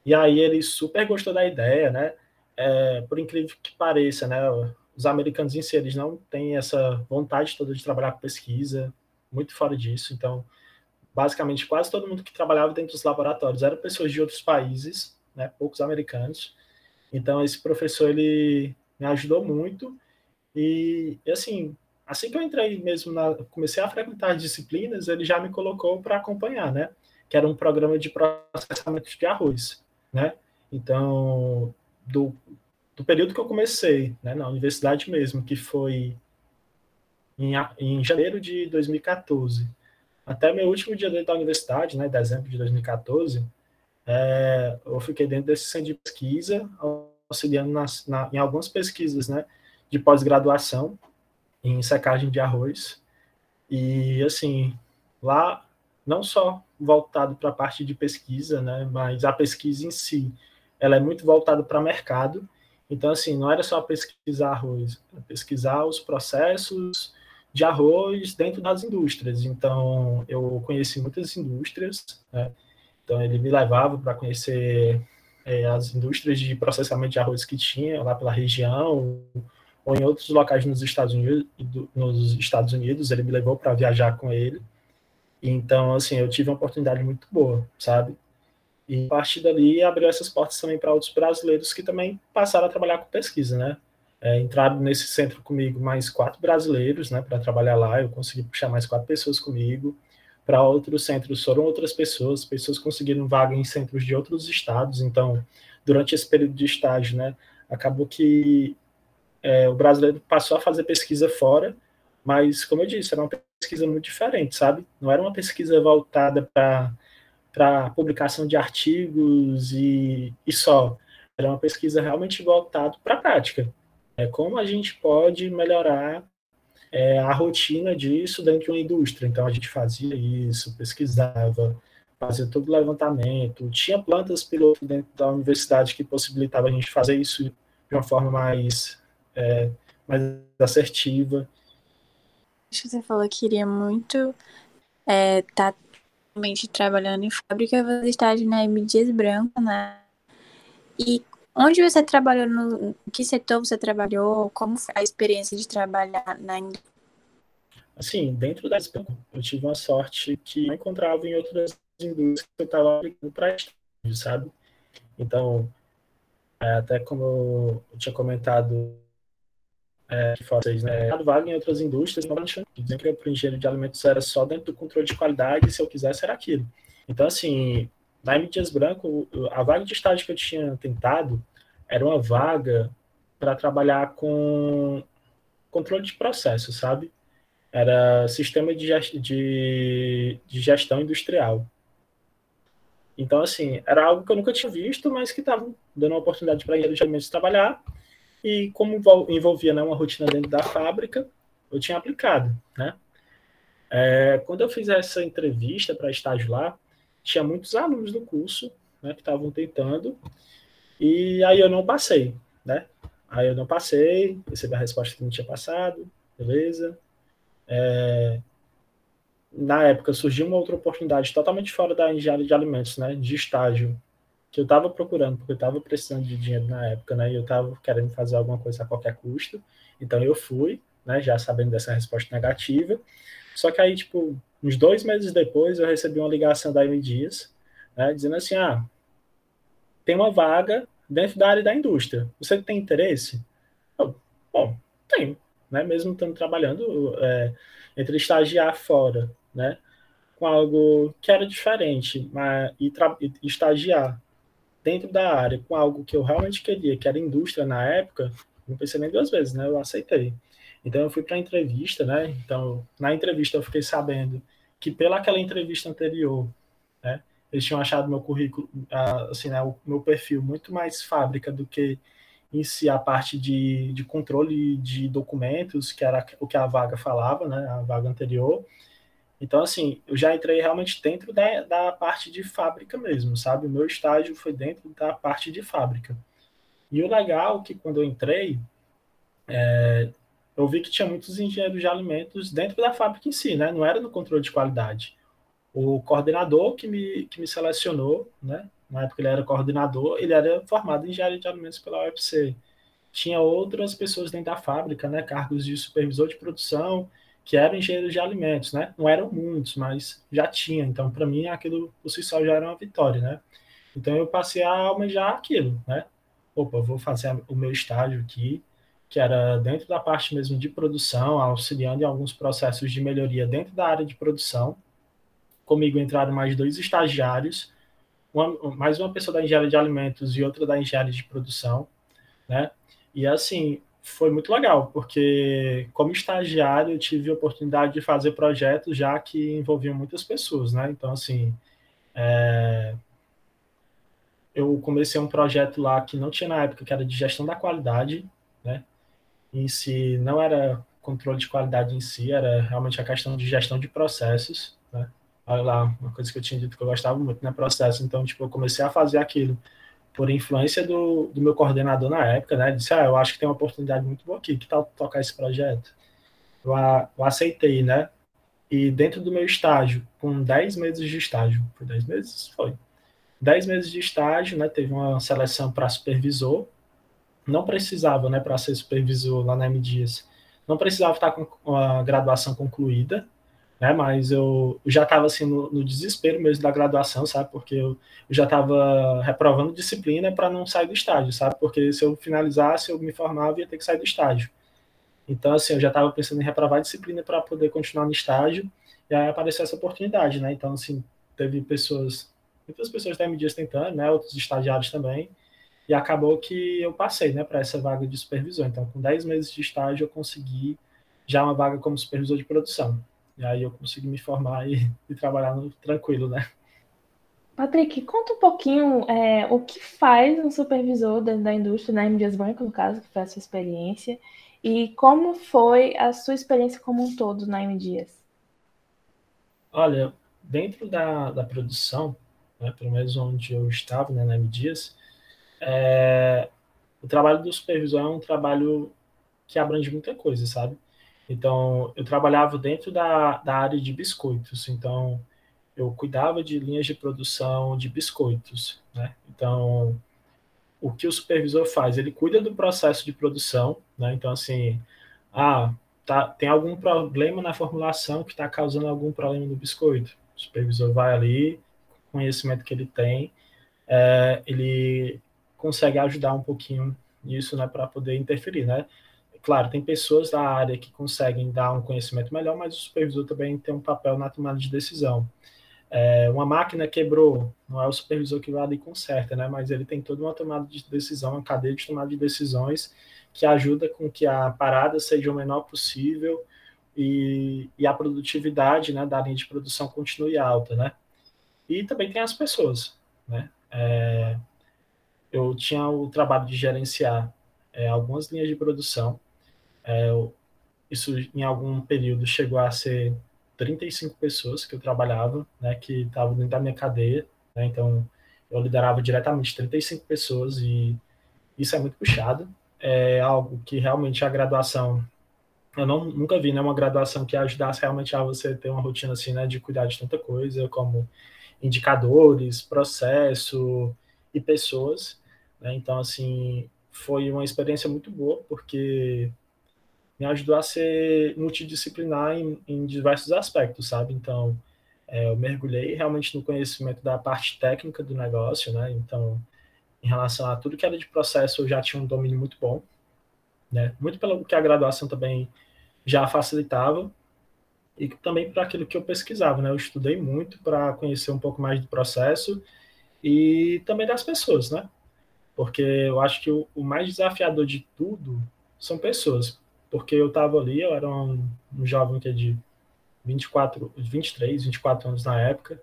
E aí ele super gostou da ideia, né? É, por incrível que pareça, né? Os americanos em si, eles não têm essa vontade toda de trabalhar com pesquisa, muito fora disso. Então, basicamente, quase todo mundo que trabalhava dentro dos laboratórios eram pessoas de outros países, né, poucos americanos. Então, esse professor, ele me ajudou muito. E, assim, assim que eu entrei mesmo, na, comecei a frequentar as disciplinas, ele já me colocou para acompanhar, né? Que era um programa de processamento de arroz, né? Então, do, do período que eu comecei, né, na universidade mesmo, que foi em, em janeiro de 2014. Até meu último dia dentro da universidade, né, dezembro de 2014, é, eu fiquei dentro desse centro de pesquisa, auxiliando nas, na, em algumas pesquisas né, de pós-graduação em secagem de arroz. E, assim, lá, não só voltado para a parte de pesquisa, né, mas a pesquisa em si, ela é muito voltada para mercado. Então, assim, não era só pesquisar arroz, pesquisar os processos de arroz dentro das indústrias. Então, eu conheci muitas indústrias, né? Então, ele me levava para conhecer é, as indústrias de processamento de arroz que tinha lá pela região, ou em outros locais nos Estados Unidos, nos Estados Unidos ele me levou para viajar com ele. Então, assim, eu tive uma oportunidade muito boa, sabe? E a partir dali abriu essas portas também para outros brasileiros que também passaram a trabalhar com pesquisa, né? É, entraram nesse centro comigo mais quatro brasileiros, né, para trabalhar lá. Eu consegui puxar mais quatro pessoas comigo. Para outros centros foram outras pessoas, pessoas conseguiram vaga em centros de outros estados. Então, durante esse período de estágio, né, acabou que é, o brasileiro passou a fazer pesquisa fora, mas, como eu disse, era uma pesquisa muito diferente, sabe? Não era uma pesquisa voltada para publicação de artigos e, e só. Era uma pesquisa realmente voltada para a prática é, como a gente pode melhorar é, a rotina disso dentro de uma indústria. Então, a gente fazia isso, pesquisava, fazia todo o levantamento, tinha plantas piloto dentro da universidade que possibilitava a gente fazer isso de uma forma mais, é, mais assertiva. Você falou que queria muito estar é, tá trabalhando em fábrica, você está na M. Dias Branco, né? E Onde você trabalhou, no que setor você trabalhou, como foi a experiência de trabalhar na indústria? Assim, dentro da eu tive uma sorte que eu encontrava em outras indústrias que eu estava aplicando para estágio, sabe? Então, é, até como eu tinha comentado é, que vocês, né, vaga em outras indústrias, não dizendo que para o engenheiro de alimentos era só dentro do controle de qualidade, se eu quisesse era aquilo. Então, assim, na M. Dias Branco, a vaga de estágio que eu tinha tentado era uma vaga para trabalhar com controle de processo, sabe? Era sistema de, de, de gestão industrial. Então, assim, era algo que eu nunca tinha visto, mas que estava dando uma oportunidade para engenheiros de alimentos trabalhar. E como envolvia né, uma rotina dentro da fábrica, eu tinha aplicado, né? É, quando eu fiz essa entrevista para estágio lá, tinha muitos alunos do curso né, que estavam tentando, e aí eu não passei, né? Aí eu não passei, recebi a resposta que não tinha passado, beleza. É, na época surgiu uma outra oportunidade totalmente fora da engenharia de alimentos, né? De estágio, que eu estava procurando, porque eu estava precisando de dinheiro na época, né? E eu estava querendo fazer alguma coisa a qualquer custo. Então eu fui, né? Já sabendo dessa resposta negativa. Só que aí, tipo, Uns dois meses depois, eu recebi uma ligação da M Dias, né, dizendo assim: ah, tem uma vaga dentro da área da indústria. Você tem interesse? Eu, bom, tenho, né? Mesmo estando trabalhando é, entre estagiar fora, né? Com algo que era diferente, mas e, e estagiar dentro da área com algo que eu realmente queria, que era indústria na época, não pensei nem duas vezes, né? Eu aceitei. Então eu fui para a entrevista, né? Então na entrevista eu fiquei sabendo que pela aquela entrevista anterior, né? Eles tinham achado meu currículo, assim, né, o meu perfil muito mais fábrica do que em si a parte de, de controle de documentos, que era o que a vaga falava, né? A vaga anterior. Então, assim, eu já entrei realmente dentro da, da parte de fábrica mesmo, sabe? O meu estágio foi dentro da parte de fábrica. E o legal é que quando eu entrei, é, eu vi que tinha muitos engenheiros de alimentos dentro da fábrica em si, né? Não era no controle de qualidade. O coordenador que me, que me selecionou, né? Na época ele era coordenador, ele era formado em engenharia de alimentos pela UFC. Tinha outras pessoas dentro da fábrica, né? Cargos de supervisor de produção, que eram engenheiros de alimentos, né? Não eram muitos, mas já tinha. Então, para mim, aquilo por si só já era uma vitória, né? Então, eu passei a almejar aquilo, né? Opa, vou fazer o meu estágio aqui, que era dentro da parte mesmo de produção, auxiliando em alguns processos de melhoria dentro da área de produção. Comigo entraram mais dois estagiários, uma, mais uma pessoa da engenharia de alimentos e outra da engenharia de produção, né? E assim, foi muito legal, porque como estagiário eu tive a oportunidade de fazer projetos já que envolviam muitas pessoas, né? Então, assim, é... eu comecei um projeto lá que não tinha na época, que era de gestão da qualidade, né? em si não era controle de qualidade em si, era realmente a questão de gestão de processos, né? Olha lá, uma coisa que eu tinha dito que eu gostava muito, né, processo. Então, tipo, eu comecei a fazer aquilo por influência do, do meu coordenador na época, né? Disse, ah, eu acho que tem uma oportunidade muito boa aqui, que tal tocar esse projeto? Eu, eu aceitei, né? E dentro do meu estágio, com 10 meses de estágio, foi 10 meses? Foi. 10 meses de estágio, né? Teve uma seleção para supervisor, não precisava, né, para ser supervisor lá na M não precisava estar com a graduação concluída, né, mas eu já estava assim no, no, desespero mesmo da graduação, sabe, porque eu, já estava reprovando disciplina para não sair do estágio, sabe, porque se eu finalizasse, eu me formava e ia ter que sair do estágio. Então, assim, eu já estava pensando em reprovar disciplina para poder continuar no estágio, e aí apareceu essa oportunidade, né, então, assim, teve pessoas, muitas pessoas da M Dias tentando, né, outros estagiários também, e acabou que eu passei, né, para essa vaga de supervisor. Então, com 10 meses de estágio, eu consegui já uma vaga como supervisor de produção. E aí eu consegui me formar e, e trabalhar no, tranquilo, né? Patrick, conta um pouquinho é, o que faz um supervisor da, da indústria, na M. Dias Branco, no caso, que foi a sua experiência, e como foi a sua experiência como um todo na M. Dias? Olha, dentro da, da produção, né, pelo menos onde eu estava, né, na M. Dias, é, o trabalho do supervisor é um trabalho que abrange muita coisa, sabe? Então, eu trabalhava dentro da, da área de biscoitos, então eu cuidava de linhas de produção de biscoitos, né? Então, o que o supervisor faz? Ele cuida do processo de produção, né? Então, assim, ah, tá, tem algum problema na formulação que está causando algum problema no biscoito. O supervisor vai ali, o conhecimento que ele tem, é, ele consegue ajudar um pouquinho nisso, né, para poder interferir, né? Claro, tem pessoas da área que conseguem dar um conhecimento melhor, mas o supervisor também tem um papel na tomada de decisão. É, uma máquina quebrou, não é o supervisor que vai ali e conserta, né? Mas ele tem toda uma tomada de decisão, uma cadeia de tomada de decisões que ajuda com que a parada seja o menor possível e, e a produtividade, né, da linha de produção continue alta, né? E também tem as pessoas, né? É, eu tinha o trabalho de gerenciar é, algumas linhas de produção. É, isso, em algum período, chegou a ser 35 pessoas que eu trabalhava, né, que estavam dentro da minha cadeia. Né, então, eu liderava diretamente 35 pessoas e isso é muito puxado. É algo que realmente a graduação eu não, nunca vi né, uma graduação que ajudasse realmente a você ter uma rotina assim, né, de cuidar de tanta coisa, como indicadores, processo, e pessoas. Né? Então, assim, foi uma experiência muito boa, porque me ajudou a ser multidisciplinar em, em diversos aspectos, sabe? Então, é, eu mergulhei realmente no conhecimento da parte técnica do negócio, né? Então, em relação a tudo que era de processo, eu já tinha um domínio muito bom, né? Muito pelo que a graduação também já facilitava e também para aquilo que eu pesquisava, né? Eu estudei muito para conhecer um pouco mais do processo e também das pessoas, né? Porque eu acho que o, o mais desafiador de tudo são pessoas. Porque eu estava ali, eu era um, um jovem que é de 24, 23, 24 anos na época,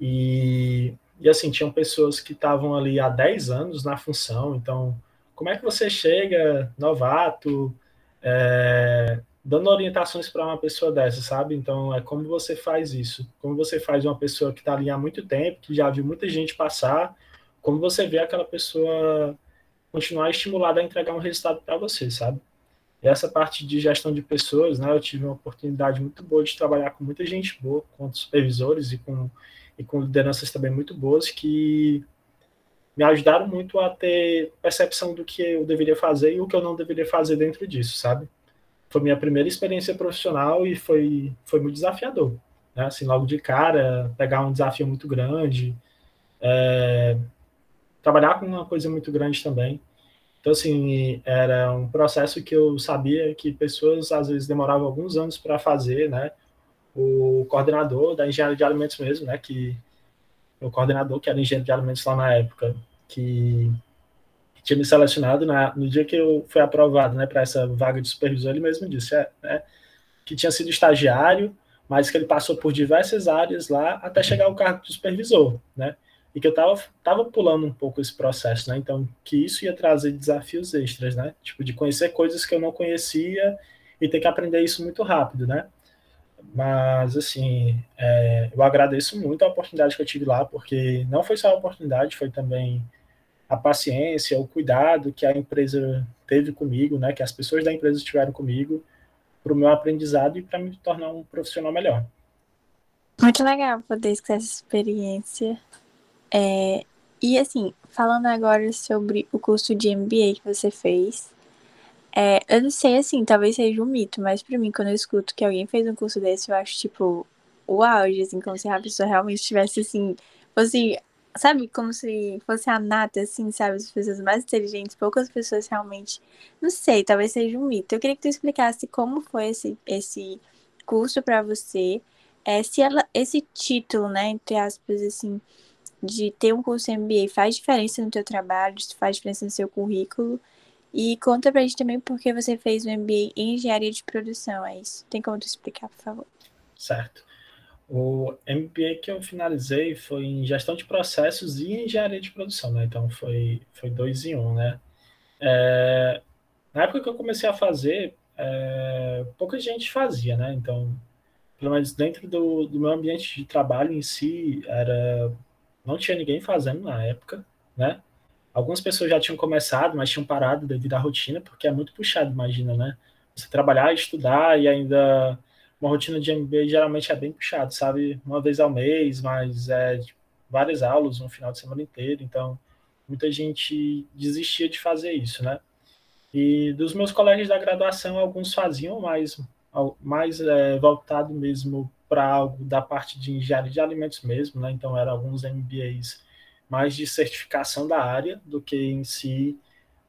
e, e assim, tinham pessoas que estavam ali há 10 anos na função, então, como é que você chega, novato, é, dando orientações para uma pessoa dessa, sabe? Então, é como você faz isso. Como você faz uma pessoa que está ali há muito tempo, que já viu muita gente passar, como você vê aquela pessoa continuar estimulada a entregar um resultado para você, sabe? E essa parte de gestão de pessoas, né, eu tive uma oportunidade muito boa de trabalhar com muita gente boa, com supervisores e com, e com lideranças também muito boas que me ajudaram muito a ter percepção do que eu deveria fazer e o que eu não deveria fazer dentro disso, sabe? foi minha primeira experiência profissional e foi, foi muito desafiador. Né? Assim, logo de cara, pegar um desafio muito grande, é, trabalhar com uma coisa muito grande também. Então, assim, era um processo que eu sabia que pessoas, às vezes, demoravam alguns anos para fazer, né? O coordenador da engenharia de alimentos mesmo, né? Que o coordenador, que era engenheiro de alimentos lá na época, que tinha me selecionado na, no dia que eu fui aprovado né, para essa vaga de supervisor, ele mesmo disse é, né, que tinha sido estagiário, mas que ele passou por diversas áreas lá até chegar ao cargo de supervisor, né? E que eu estava tava pulando um pouco esse processo, né? Então, que isso ia trazer desafios extras, né? Tipo, de conhecer coisas que eu não conhecia e ter que aprender isso muito rápido, né? Mas, assim, é, eu agradeço muito a oportunidade que eu tive lá, porque não foi só a oportunidade, foi também a paciência, o cuidado que a empresa teve comigo, né, que as pessoas da empresa tiveram comigo para o meu aprendizado e para me tornar um profissional melhor. Muito legal poder escutar essa experiência. É, E assim, falando agora sobre o curso de MBA que você fez, é, eu não sei assim, talvez seja um mito, mas para mim, quando eu escuto que alguém fez um curso desse, eu acho tipo o auge, assim, como se a pessoa realmente tivesse assim, fosse, sabe, como se fosse a nata, assim, sabe, as pessoas mais inteligentes, poucas pessoas realmente, não sei, talvez seja um mito. Eu queria que tu explicasse como foi esse, esse curso para você, é, se ela, esse título, né, entre aspas, assim, de ter um curso MBA faz diferença no teu trabalho, faz diferença no seu currículo. E conta pra gente também por que você fez o MBA em engenharia de produção, é isso? Tem como tu explicar, por favor? Certo. O MBA que eu finalizei foi em gestão de processos e engenharia de produção, né? Então foi, foi dois em um, né? É, na época que eu comecei a fazer, é, pouca gente fazia, né? Então, pelo menos dentro do, do meu ambiente de trabalho em si, era não tinha ninguém fazendo na época, né? Algumas pessoas já tinham começado, mas tinham parado devido à rotina, porque é muito puxado, imagina, né? Você trabalhar, estudar e ainda uma rotina de MBA geralmente é bem puxado, sabe? Uma vez ao mês, mas é várias aulas, um final de semana inteiro, então muita gente desistia de fazer isso, né? E dos meus colegas da graduação, alguns faziam mais, mais é, voltado mesmo para algo da parte de engenharia de alimentos mesmo, né? Então eram alguns MBAs mais de certificação da área do que em si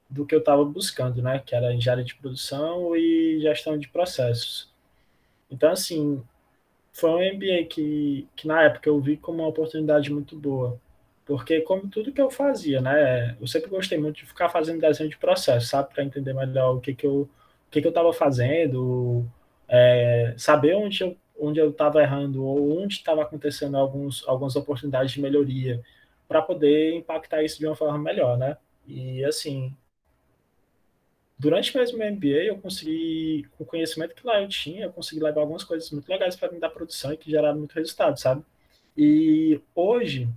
do que eu estava buscando, né? Que era engenharia de produção e gestão de processos. Então assim foi um MBA que, que na época eu vi como uma oportunidade muito boa, porque como tudo que eu fazia, né? Eu sempre gostei muito de ficar fazendo desenho de processo, sabe, para entender melhor o que que eu o que que eu estava fazendo, é, saber onde eu onde eu estava errando ou onde estava acontecendo alguns, algumas oportunidades de melhoria para poder impactar isso de uma forma melhor, né? E assim, durante mesmo meu MBA, eu consegui, com o conhecimento que lá eu tinha, eu consegui levar algumas coisas muito legais para mim da produção e que geraram muito resultado, sabe? E hoje,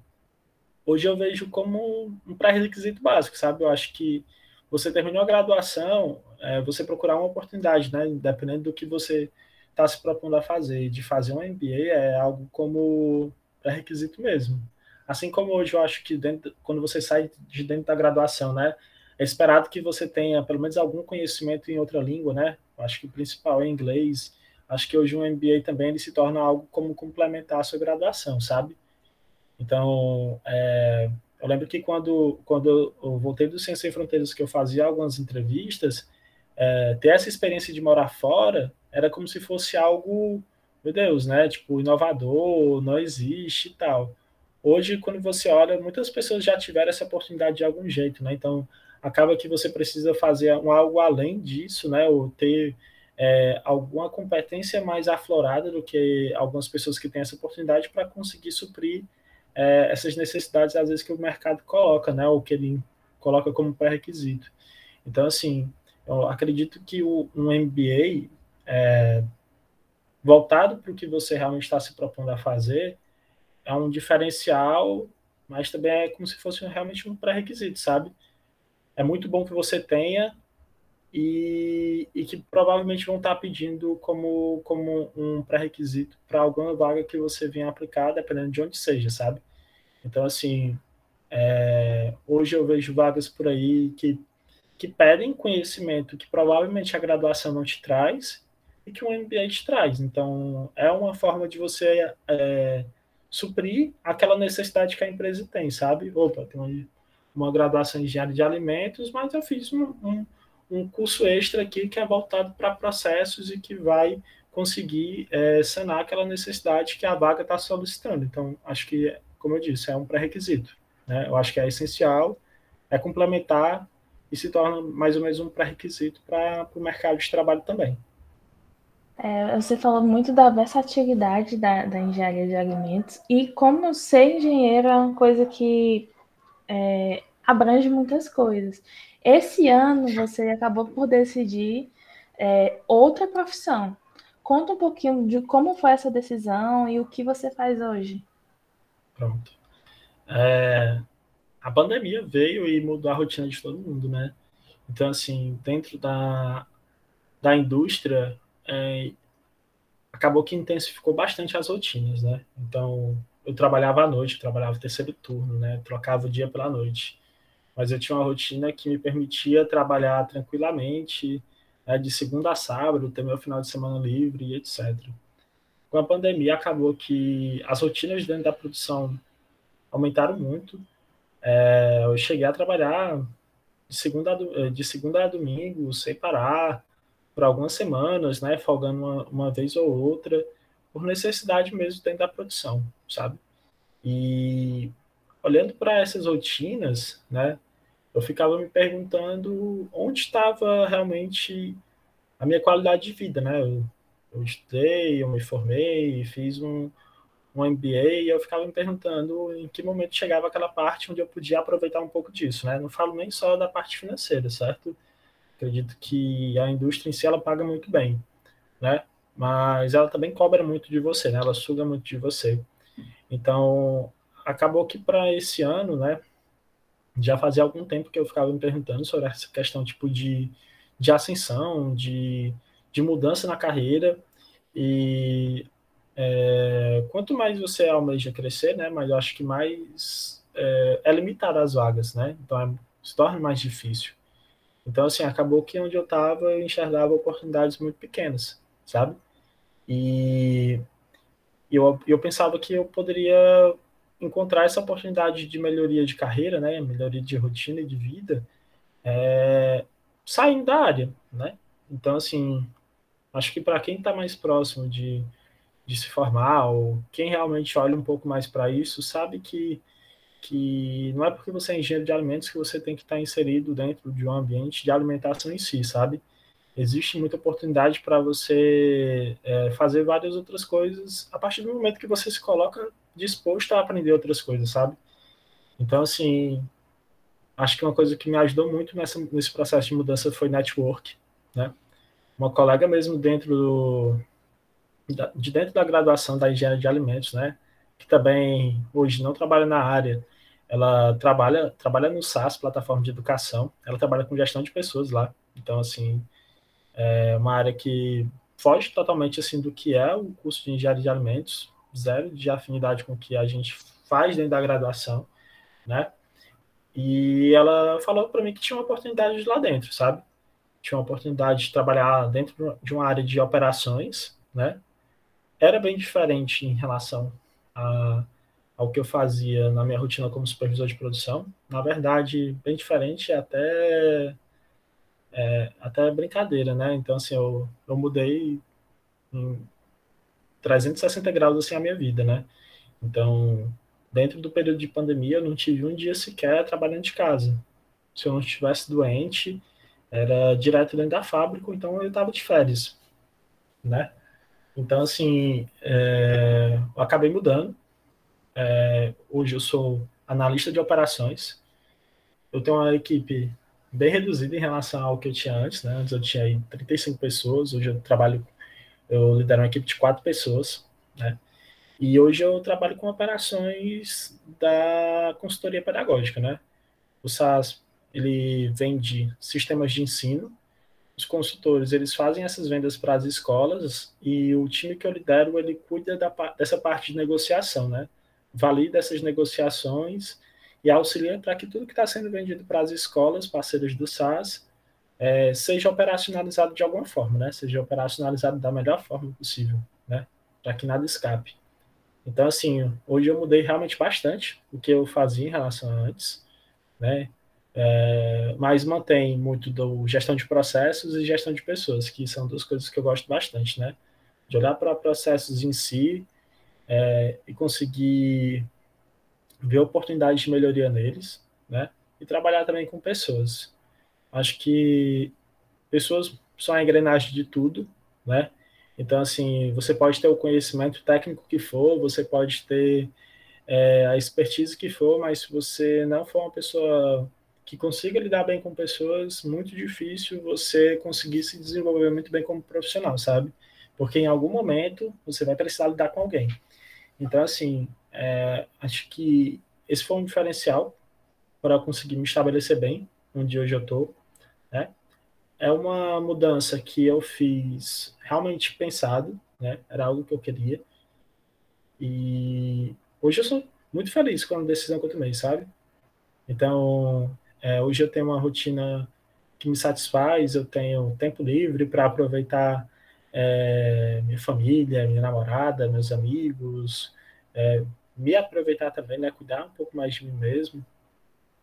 hoje eu vejo como um pré-requisito básico, sabe? Eu acho que você terminou a graduação, é, você procurar uma oportunidade, né? Independente do que você está se propondo a fazer, de fazer um MBA, é algo como pré-requisito mesmo. Assim como hoje eu acho que dentro, quando você sai de dentro da graduação, né, é esperado que você tenha pelo menos algum conhecimento em outra língua, né? Acho que o principal é inglês. Acho que hoje um MBA também ele se torna algo como complementar a sua graduação, sabe? Então, é, eu lembro que quando, quando eu voltei do Ciência Sem Fronteiras, que eu fazia algumas entrevistas, é, ter essa experiência de morar fora era como se fosse algo, meu Deus, né? Tipo, inovador, não existe e tal. Hoje, quando você olha, muitas pessoas já tiveram essa oportunidade de algum jeito, né? Então, acaba que você precisa fazer um, algo além disso, né? Ou ter é, alguma competência mais aflorada do que algumas pessoas que têm essa oportunidade para conseguir suprir é, essas necessidades, às vezes, que o mercado coloca, né? Ou que ele coloca como pré-requisito. Então, assim, eu acredito que o, um MBA é, voltado para o que você realmente está se propondo a fazer, é um diferencial, mas também é como se fosse realmente um pré-requisito, sabe? É muito bom que você tenha e, e que provavelmente vão estar tá pedindo como, como um pré-requisito para alguma vaga que você venha aplicar, dependendo de onde seja, sabe? Então, assim, é, hoje eu vejo vagas por aí que, que pedem conhecimento que provavelmente a graduação não te traz, que o MBA te traz. Então, é uma forma de você é, suprir aquela necessidade que a empresa tem, sabe? Opa, tem uma, uma graduação em engenharia de alimentos, mas eu fiz um, um, um curso extra aqui que é voltado para processos e que vai conseguir é, sanar aquela necessidade que a vaga está solicitando. Então, acho que, como eu disse, é um pré-requisito. Né? Eu acho que é essencial, é complementar e se torna mais ou menos um pré-requisito para o mercado de trabalho também. É, você falou muito da versatilidade da, da, engenharia de alimentos e como ser engenheiro é uma coisa que é, abrange muitas coisas. Esse ano você acabou por decidir é, outra profissão. Conta um pouquinho de como foi essa decisão e o que você faz hoje. Pronto. É, a pandemia veio e mudou a rotina de todo mundo, né? Então, assim, dentro da, da indústria, é, acabou que intensificou bastante as rotinas, né? Então, eu trabalhava à noite, eu trabalhava terceiro turno, né? Trocava o dia pela noite. Mas eu tinha uma rotina que me permitia trabalhar tranquilamente, né, de segunda a sábado, ter meu final de semana livre e etc. Com a pandemia, acabou que as rotinas dentro da produção aumentaram muito. É, eu cheguei a trabalhar de segunda, a, de segunda a domingo, sem parar, por algumas semanas, né, folgando uma, uma vez ou outra, por necessidade mesmo dentro da produção, sabe? E olhando para essas rotinas, né, eu ficava me perguntando onde estava realmente a minha qualidade de vida, né? Eu, eu estudei, eu me formei, fiz um, um MBA e eu ficava me perguntando em que momento chegava aquela parte onde eu podia aproveitar um pouco disso, né? Não falo nem só da parte financeira, certo? Acredito que a indústria em si ela paga muito bem, né? Mas ela também cobra muito de você, né? Ela suga muito de você. Então, acabou que para esse ano, né? Já fazia algum tempo que eu ficava me perguntando sobre essa questão tipo de, de ascensão, de, de mudança na carreira e é, quanto mais você almeja crescer, né, mas eu acho que mais é, é limitado as vagas, né? Então é, se torna mais difícil. Então, assim, acabou que onde eu estava eu enxergava oportunidades muito pequenas, sabe? E eu, eu pensava que eu poderia encontrar essa oportunidade de melhoria de carreira, né? Melhoria de rotina e de vida, é, saindo da área, né? Então, assim, acho que para quem está mais próximo de de se formar, ou quem realmente olha um pouco mais para isso, sabe que, que não é porque você é engenheiro de alimentos que você tem que estar inserido dentro de um ambiente de alimentação em si, sabe? Existe muita oportunidade para você é, fazer várias outras coisas a partir do momento que você se coloca disposto a aprender outras coisas, sabe? Então, assim, acho que uma coisa que me ajudou muito nessa, nesse processo de mudança foi network, né? Uma colega mesmo dentro do, de dentro da graduação da engenharia de alimentos, né? Que também hoje não trabalha na área, ela trabalha trabalha no SAS, plataforma de educação. Ela trabalha com gestão de pessoas lá. Então, assim, é uma área que foge totalmente assim do que é o curso de engenharia de alimentos, zero de afinidade com o que a gente faz dentro da graduação, né? E ela falou para mim que tinha uma oportunidade lá dentro, sabe? Tinha uma oportunidade de trabalhar dentro de uma área de operações, né? era bem diferente em relação a, ao que eu fazia na minha rotina como supervisor de produção. Na verdade, bem diferente, é até é, até brincadeira, né? Então, assim, eu, eu mudei em 360 graus assim a minha vida, né? Então, dentro do período de pandemia, eu não tive um dia sequer trabalhando de casa. Se eu não estivesse doente, era direto dentro da fábrica, então eu estava de férias, né? Então, assim, é, eu acabei mudando. É, hoje eu sou analista de operações. Eu tenho uma equipe bem reduzida em relação ao que eu tinha antes, né? Antes eu tinha aí 35 pessoas, hoje eu trabalho, eu lidero uma equipe de quatro pessoas, né? E hoje eu trabalho com operações da consultoria pedagógica, né? O SAS, ele vende sistemas de ensino os consultores eles fazem essas vendas para as escolas e o time que eu lidero ele cuida da, dessa parte de negociação, né? Valida essas negociações e auxilia para que tudo que está sendo vendido para as escolas parceiras do SAS é, seja operacionalizado de alguma forma, né? Seja operacionalizado da melhor forma possível, né? Para que nada escape. Então, assim, hoje eu mudei realmente bastante o que eu fazia em relação a antes, né? É, mas mantém muito do gestão de processos e gestão de pessoas, que são duas coisas que eu gosto bastante, né? De olhar para processos em si é, e conseguir ver oportunidades de melhoria neles, né? E trabalhar também com pessoas. Acho que pessoas são a engrenagem de tudo, né? Então, assim, você pode ter o conhecimento técnico que for, você pode ter é, a expertise que for, mas se você não for uma pessoa que consiga lidar bem com pessoas, muito difícil você conseguir se desenvolver muito bem como profissional, sabe? Porque em algum momento você vai precisar lidar com alguém. Então, assim, é, acho que esse foi um diferencial para conseguir me estabelecer bem onde hoje eu estou, né? É uma mudança que eu fiz realmente pensado, né? Era algo que eu queria. E hoje eu sou muito feliz com a decisão que eu tomei, sabe? Então, é, hoje eu tenho uma rotina que me satisfaz, eu tenho tempo livre para aproveitar é, minha família, minha namorada, meus amigos, é, me aproveitar também, né, cuidar um pouco mais de mim mesmo.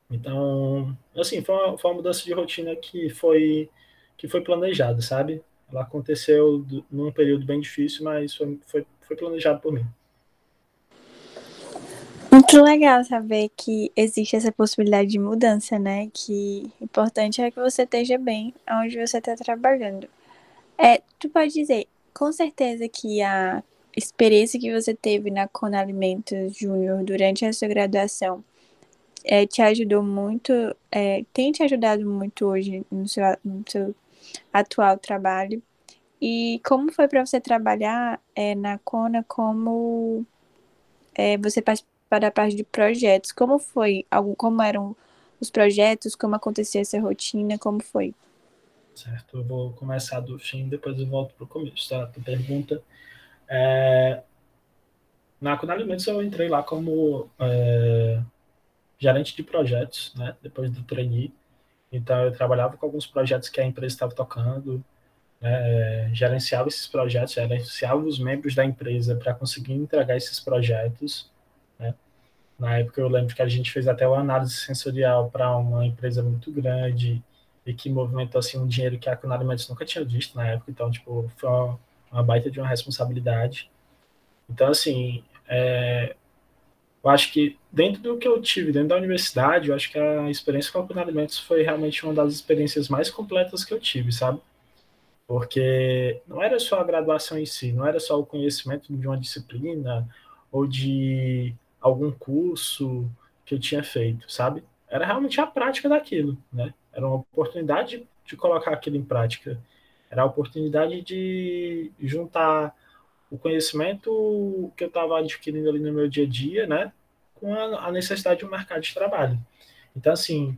Então, assim, foi uma, foi uma mudança de rotina que foi que foi planejada, sabe? Ela aconteceu do, num período bem difícil, mas foi, foi, foi planejado por mim. Muito legal saber que existe essa possibilidade de mudança, né? Que o importante é que você esteja bem onde você está trabalhando. É, tu pode dizer, com certeza que a experiência que você teve na Con Alimentos Júnior durante a sua graduação é, te ajudou muito, é, tem te ajudado muito hoje no seu, no seu atual trabalho. E como foi para você trabalhar é, na Cona como é, você participa da parte de projetos? Como foi? Algum, como eram os projetos? Como acontecia essa rotina? Como foi? Certo, eu vou começar do fim, depois eu volto para o começo, tá? Pergunta. É, na Cona Alimentos eu entrei lá como é, gerente de projetos, né? Depois do trainee. Então, eu trabalhava com alguns projetos que a empresa estava tocando, né, gerenciava esses projetos, gerenciava os membros da empresa para conseguir entregar esses projetos. Né. Na época, eu lembro que a gente fez até uma análise sensorial para uma empresa muito grande e que movimentou assim, um dinheiro que a Conalimentos nunca tinha visto na época. Então, tipo, foi uma, uma baita de uma responsabilidade. Então, assim, é, eu acho que dentro do que eu tive dentro da universidade, eu acho que a experiência com a alimentos foi realmente uma das experiências mais completas que eu tive, sabe? Porque não era só a graduação em si, não era só o conhecimento de uma disciplina ou de algum curso que eu tinha feito, sabe? Era realmente a prática daquilo, né? Era uma oportunidade de colocar aquilo em prática. Era a oportunidade de juntar o conhecimento que eu estava adquirindo ali no meu dia a dia, né, com a, a necessidade de um mercado de trabalho. Então, assim,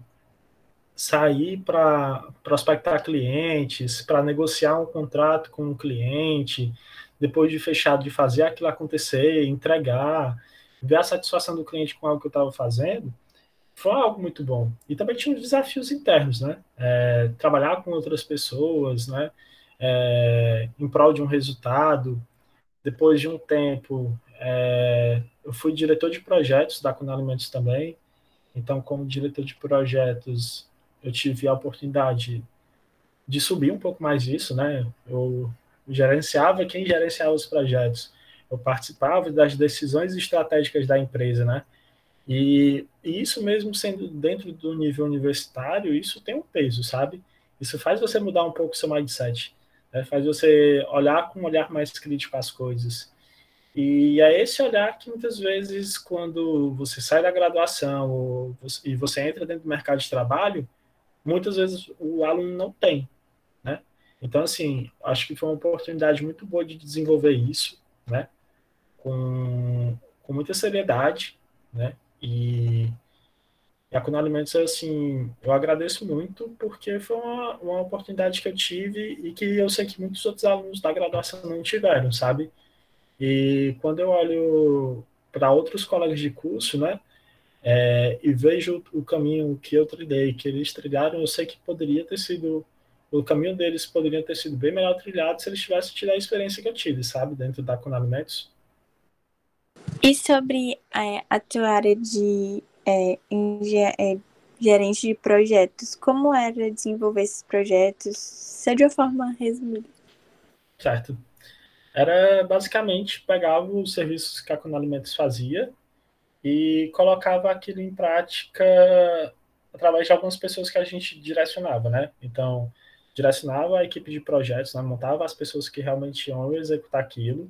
sair para prospectar clientes, para negociar um contrato com um cliente, depois de fechado, de fazer aquilo acontecer, entregar, ver a satisfação do cliente com algo que eu estava fazendo, foi algo muito bom. E também tinha os desafios internos, né? É, trabalhar com outras pessoas, né? É, em prol de um resultado, depois de um tempo, é, eu fui diretor de projetos da Cunha Alimentos também. Então, como diretor de projetos, eu tive a oportunidade de subir um pouco mais isso, né? Eu gerenciava quem gerenciava os projetos. Eu participava das decisões estratégicas da empresa, né? E, e, isso mesmo sendo dentro do nível universitário, isso tem um peso, sabe? Isso faz você mudar um pouco seu mindset né? faz você olhar com um olhar mais crítico às coisas. E é esse olhar que muitas vezes, quando você sai da graduação você, e você entra dentro do mercado de trabalho, muitas vezes o aluno não tem, né? Então, assim, acho que foi uma oportunidade muito boa de desenvolver isso, né? Com, com muita seriedade, né? E a Cuno Alimentos, assim, eu agradeço muito porque foi uma, uma oportunidade que eu tive e que eu sei que muitos outros alunos da graduação não tiveram, sabe? E quando eu olho para outros colegas de curso, né, é, e vejo o caminho que eu trilhei, que eles trilharam, eu sei que poderia ter sido, o caminho deles poderia ter sido bem melhor trilhado se eles tivessem tido a experiência que eu tive, sabe, dentro da Conalimentos. E sobre é, a tua área de é, é, gerente de projetos. Como era desenvolver esses projetos? Se de uma forma resumida. Certo. Era basicamente pegava os serviços que a Conalimentos fazia e colocava aquilo em prática através de algumas pessoas que a gente direcionava, né? Então, direcionava a equipe de projetos, né? montava as pessoas que realmente iam executar aquilo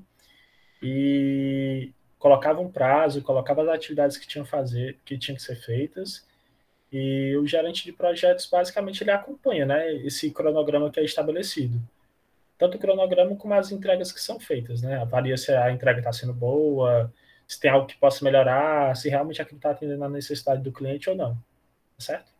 e colocava um prazo, colocava as atividades que tinham fazer, que tinham que ser feitas, e o gerente de projetos basicamente ele acompanha, né, esse cronograma que é estabelecido. Tanto o cronograma como as entregas que são feitas, né? Avalia se a entrega está sendo boa, se tem algo que possa melhorar, se realmente aquilo está atendendo a necessidade do cliente ou não. Certo?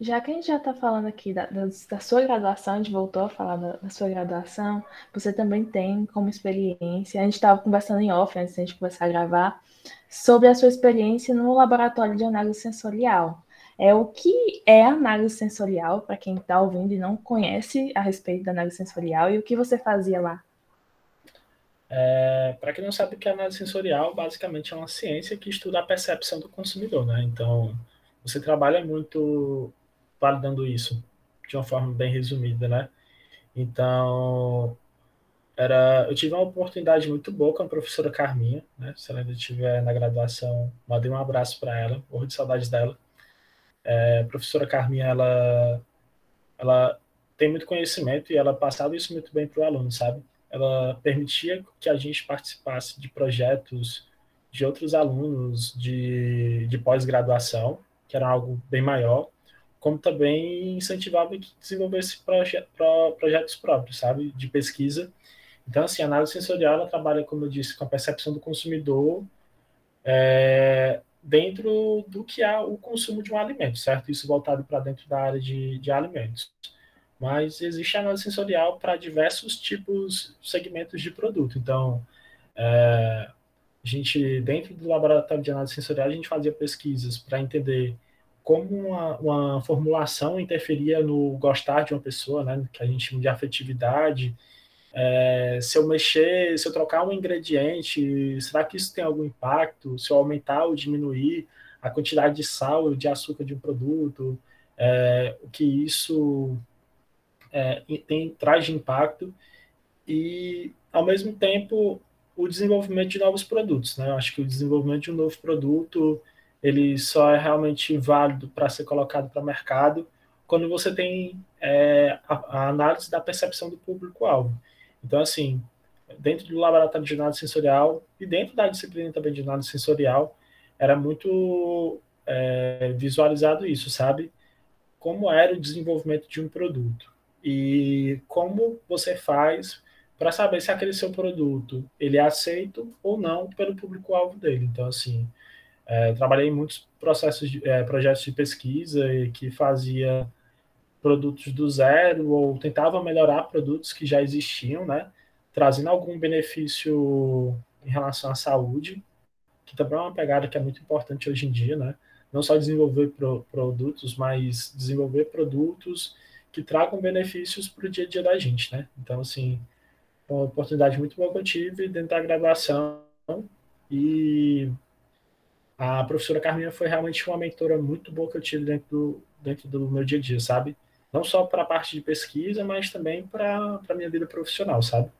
Já que a gente já está falando aqui da, da, da, sua graduação, a gente voltou a falar da, da, sua graduação, você também tem como experiência, a gente estava conversando em off antes da gente começar a gravar, sobre a sua experiência no laboratório de análise sensorial. É o que é análise sensorial, para quem está ouvindo e não conhece a respeito da análise sensorial, e o que você fazia lá? É, para quem não sabe o que é análise sensorial, basicamente é uma ciência que estuda a percepção do consumidor, né? Então, você trabalha muito validando isso de uma forma bem resumida, né? Então, era, eu tive uma oportunidade muito boa com a professora Carminha, né? Se ela ainda estiver na graduação, mandei um abraço para ela, morro de saudades dela. É, a professora Carminha, ela, ela tem muito conhecimento e ela passava isso muito bem para o aluno, sabe? Ela permitia que a gente participasse de projetos de outros alunos de, de pós-graduação, que era algo bem maior, como também incentivava que desenvolvesse proje pro, projetos próprios, sabe, de pesquisa. Então, assim, a análise sensorial, ela trabalha, como eu disse, com a percepção do consumidor é, dentro do que é o consumo de um alimento, certo? Isso voltado para dentro da área de, de alimentos. Mas existe análise sensorial para diversos tipos, segmentos de produto. Então, é, a gente, dentro do laboratório de análise sensorial, a gente fazia pesquisas para entender como uma, uma, formulação interferia no gostar de uma pessoa, né, que a gente chama de afetividade. É, se eu mexer, se eu trocar um ingrediente, será que isso tem algum impacto? Se eu aumentar ou diminuir a quantidade de sal ou de açúcar de um produto, é, o que isso é, tem, traz de impacto e, ao mesmo tempo, o desenvolvimento de novos produtos. Né? Eu acho que o desenvolvimento de um novo produto ele só é realmente válido para ser colocado para o mercado quando você tem é, a, a, análise da percepção do público-alvo. Então, assim, dentro do laboratório de análise sensorial e dentro da disciplina também de análise sensorial, era muito é, visualizado isso, sabe? Como era o desenvolvimento de um produto e como você faz para saber se aquele seu produto ele é aceito ou não pelo público-alvo dele. Então, assim, é, trabalhei em muitos processos, de, é, projetos de pesquisa que fazia produtos do zero ou tentava melhorar produtos que já existiam, né? Trazendo algum benefício em relação à saúde, que também é uma pegada que é muito importante hoje em dia, né? Não só desenvolver pro, produtos, mas desenvolver produtos que tragam benefícios para o dia a dia da gente, né? Então, assim, uma oportunidade muito boa que eu tive dentro da graduação e a professora Carminha foi realmente uma mentora muito boa que eu tive dentro do, dentro do meu dia a dia, sabe? Não só para a parte de pesquisa, mas também para a minha vida profissional, sabe?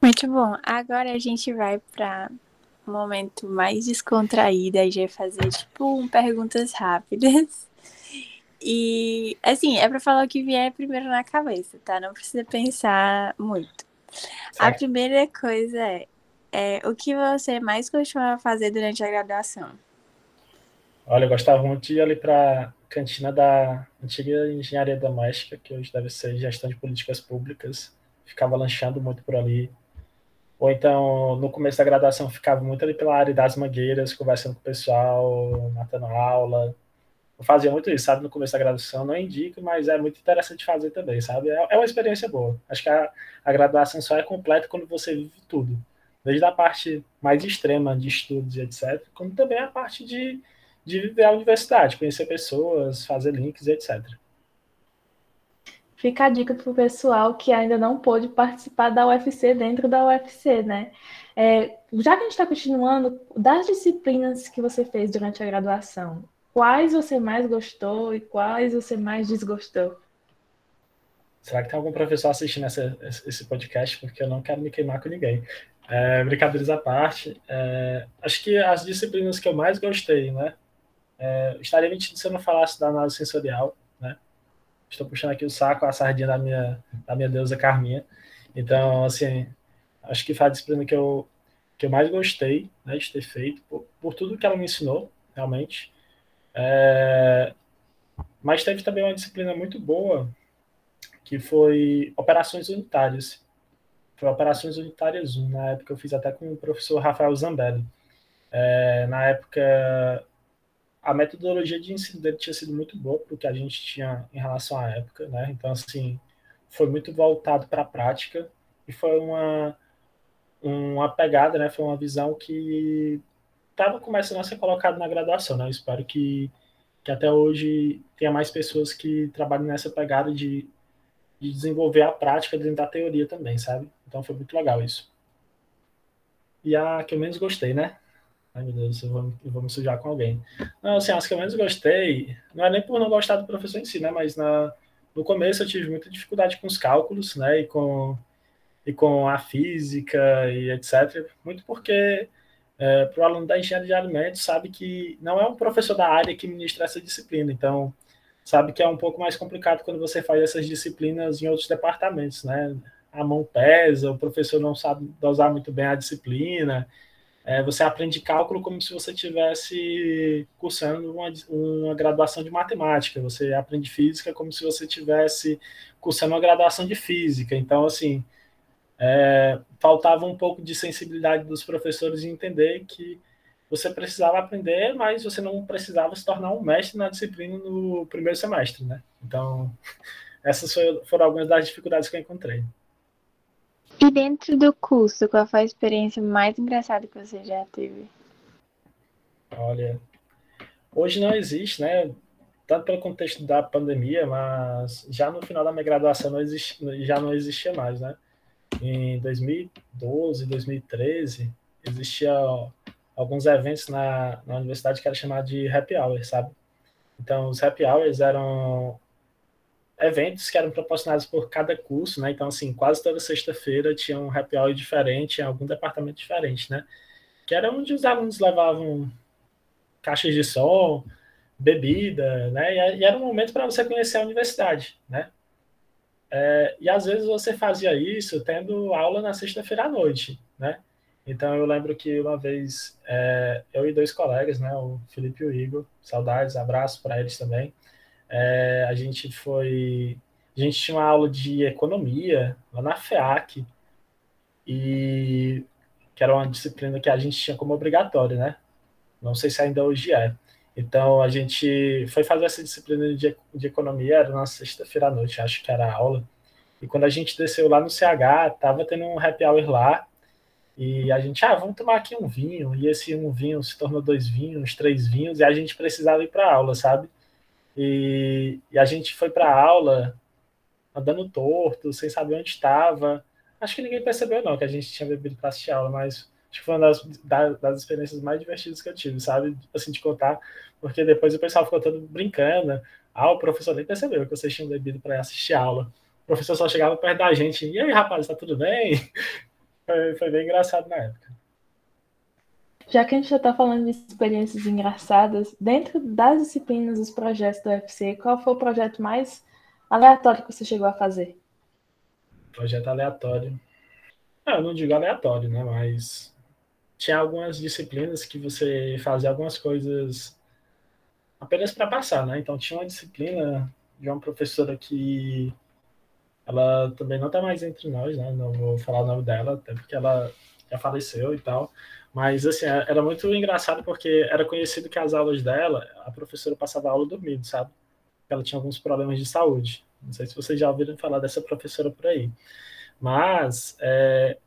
Muito bom. Agora a gente vai para um momento mais descontraído, a gente vai fazer tipo um perguntas rápidas. E assim, é para falar o que vier primeiro na cabeça, tá? Não precisa pensar muito. Certo. A primeira coisa é é, o que você mais costuma fazer durante a graduação? Olha, eu gostava muito de ir para a cantina da antiga engenharia doméstica, que hoje deve ser gestão de políticas públicas. Ficava lanchando muito por ali. Ou então, no começo da graduação, ficava muito ali pela área das mangueiras, conversando com o pessoal, matando aula. Eu fazia muito isso, sabe? No começo da graduação, não indico, mas é muito interessante fazer também, sabe? É, é uma experiência boa. Acho que a, a graduação só é completa quando você vive tudo desde a parte mais extrema de estudos e etc., como também a parte de, de viver a universidade, conhecer pessoas, fazer links etc. Fica a dica para o pessoal que ainda não pôde participar da UFC dentro da UFC, né? É, já que a gente está continuando, das disciplinas que você fez durante a graduação, quais você mais gostou e quais você mais desgostou? Será que tem algum professor assistindo essa, esse podcast? Porque eu não quero me queimar com ninguém. É, brincadeiras à parte, é, acho que as disciplinas que eu mais gostei, né? É, estaria mentindo se eu não falasse da análise sensorial, né? Estou puxando aqui o saco, a sardinha da minha, da minha deusa Carminha. Então, assim, acho que foi a disciplina que eu, que eu mais gostei né, de ter feito, por, por tudo que ela me ensinou, realmente. É, mas teve também uma disciplina muito boa, que foi operações unitárias foi Operações Unitárias 1, na época eu fiz até com o professor Rafael Zambelli. É, na época, a metodologia de ensino dele tinha sido muito boa porque a gente tinha em relação à época, né? Então, assim, foi muito voltado para a prática e foi uma, uma pegada, né? Foi uma visão que estava começando a ser colocada na graduação, né? Eu espero que, que até hoje tenha mais pessoas que trabalhem nessa pegada de, de desenvolver a prática dentro da teoria também, sabe? Então foi muito legal isso. E a que eu menos gostei, né? Ai, meu Deus, eu vou, eu vou me sujar com alguém. Não, assim, as que eu menos gostei, não é nem por não gostar do professor em si, né? Mas na, no começo eu tive muita dificuldade com os cálculos, né? E com, e com a física e etc. Muito porque é, para o aluno da engenharia de alimentos sabe que não é um professor da área que ministra essa disciplina. Então, sabe que é um pouco mais complicado quando você faz essas disciplinas em outros departamentos, né? A mão pesa, o professor não sabe dosar muito bem a disciplina, é, você aprende cálculo como se você estivesse cursando uma, uma graduação de matemática. Você aprende física como se você estivesse cursando uma graduação de física. Então, assim, é, faltava um pouco de sensibilidade dos professores em entender que você precisava aprender, mas você não precisava se tornar um mestre na disciplina no primeiro semestre, né? Então, essas foram algumas das dificuldades que eu encontrei. E dentro do curso, qual foi a experiência mais engraçada que você já teve? Olha, hoje não existe, né? Tanto pelo contexto da pandemia, mas já no final da minha graduação não existe, já não existia mais, né? Em 2012, 2013, existia alguns eventos na, na universidade que era chamado de happy hour, sabe? Então, os happy hours eram eventos que eram proporcionados por cada curso, né? Então, assim, quase toda sexta-feira tinha um happy hour diferente em algum departamento diferente, né? Que era onde os alunos levavam caixas de som, bebida, né? E, era um momento para você conhecer a universidade, né? É, e às vezes você fazia isso tendo aula na sexta-feira à noite, né? Então eu lembro que uma vez é, eu e dois colegas, né, o Felipe e o Igor, saudades, abraço para eles também, é, a gente foi. A gente tinha uma aula de economia lá na FEAC, e que era uma disciplina que a gente tinha como obrigatória, né? Não sei se ainda hoje é. Então a gente foi fazer essa disciplina de, de economia, era na sexta-feira à noite, acho que era a aula. E quando a gente desceu lá no CH, tava tendo um happy hour lá, e a gente, ah, vamos tomar aqui um vinho. E esse um vinho se tornou dois vinhos, três vinhos, e a gente precisava ir para aula, sabe? E, e a gente foi para aula andando torto, sem saber onde estava. Acho que ninguém percebeu, não, que a gente tinha bebido para assistir aula, mas acho que foi uma das, das, das, experiências mais divertidas que eu tive, sabe? Assim, de contar, porque depois o pessoal ficou todo brincando. Ah, o professor nem percebeu que vocês tinham bebido para assistir aula. O professor só chegava perto da gente. E aí, rapaz, tá tudo bem? Foi, foi bem engraçado na época. Já que a gente já está falando de experiências engraçadas, dentro das disciplinas dos projetos do UFC, qual foi o projeto mais aleatório que você chegou a fazer? Projeto aleatório. Ah, eu não digo aleatório, né? Mas tinha algumas disciplinas que você fazia algumas coisas apenas para passar, né? Então tinha uma disciplina de uma professora que ela também não está mais entre nós, né? Não vou falar o nome dela, até porque ela já faleceu e tal. Mas, assim, é, era muito engraçado porque era conhecido que as aulas dela, a professora passava a aula dormindo, sabe? Ela tinha alguns problemas de saúde. Não sei se vocês já ouviram falar dessa professora por aí. Mas é,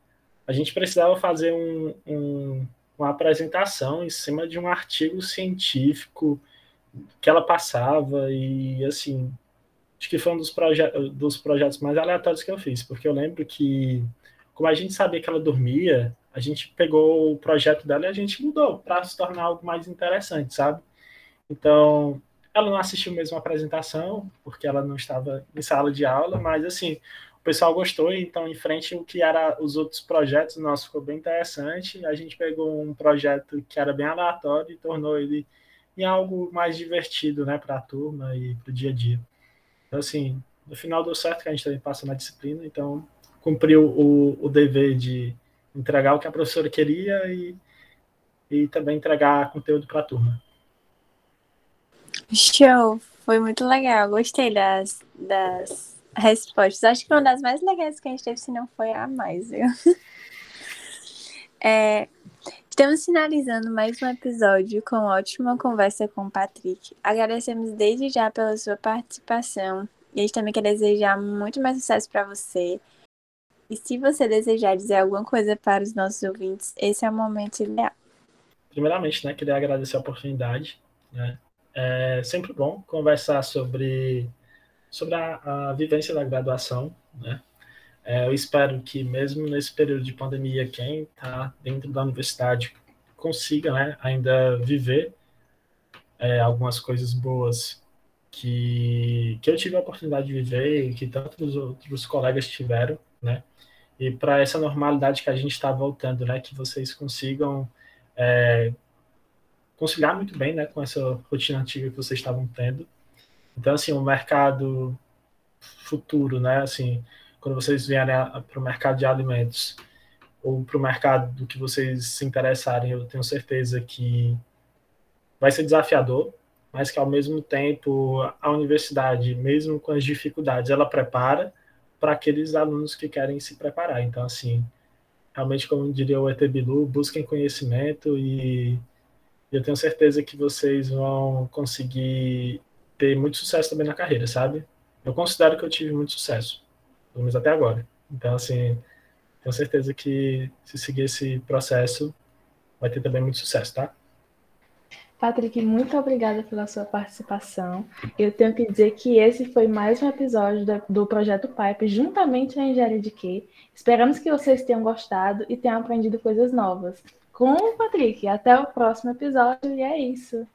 a gente precisava fazer um, um, uma apresentação em cima de um artigo científico que ela passava e, assim, acho que foi um dos, proje dos projetos mais aleatórios que eu fiz, porque eu lembro que, como a gente sabia que ela dormia, a gente pegou o projeto dela e a gente mudou para se tornar algo mais interessante, sabe? Então, ela não assistiu mesmo a apresentação, porque ela não estava em sala de aula, mas assim, o pessoal gostou, então em frente o que era os outros projetos, nosso ficou bem interessante. A gente pegou um projeto que era bem aleatório e tornou ele em algo mais divertido, né, para a turma e para o dia a dia. Então assim, no final deu certo que a gente também passou na disciplina, então cumpriu o, o dever de entregar o que a professora queria e, e também entregar conteúdo para a turma. Show! Foi muito legal, gostei das, das respostas. Acho que foi uma das mais legais que a gente teve, se não foi a mais, viu? É, Estamos finalizando mais um episódio com ótima conversa com o Patrick. Agradecemos desde já pela sua participação e a gente também quer desejar muito mais sucesso para você. E se você desejar dizer alguma coisa para os nossos ouvintes, esse é o momento ideal. Primeiramente, né, queria agradecer a oportunidade. Né? É sempre bom conversar sobre, sobre a, a vivência da graduação. Né? É, eu espero que, mesmo nesse período de pandemia, quem está dentro da universidade consiga né, ainda viver é, algumas coisas boas que, que eu tive a oportunidade de viver e que tantos outros colegas tiveram, né? E para essa normalidade que a gente está voltando, né? Que vocês consigam é, conciliar muito bem, né? Com essa rotina antiga que vocês estavam tendo. Então, assim, o mercado futuro, né? Assim, quando vocês vierem para o mercado de alimentos ou para o mercado do que vocês se interessarem, eu tenho certeza que vai ser desafiador, mas que ao mesmo tempo a universidade, mesmo com as dificuldades, ela prepara para aqueles alunos que querem se preparar. Então, assim, realmente, como diria o ET Bilu, busquem conhecimento e eu tenho certeza que vocês vão conseguir ter muito sucesso também na carreira, sabe? Eu considero que eu tive muito sucesso pelo menos até agora. Então, assim, tenho certeza que se seguir esse processo, vai ter também muito sucesso, tá? Patrick, muito obrigada pela sua participação. Eu tenho que dizer que esse foi mais um episódio do, Projeto Pipe, juntamente na Engenharia de Quê. Esperamos que vocês tenham gostado e tenham aprendido coisas novas. Com o Patrick, até o próximo episódio, e é isso.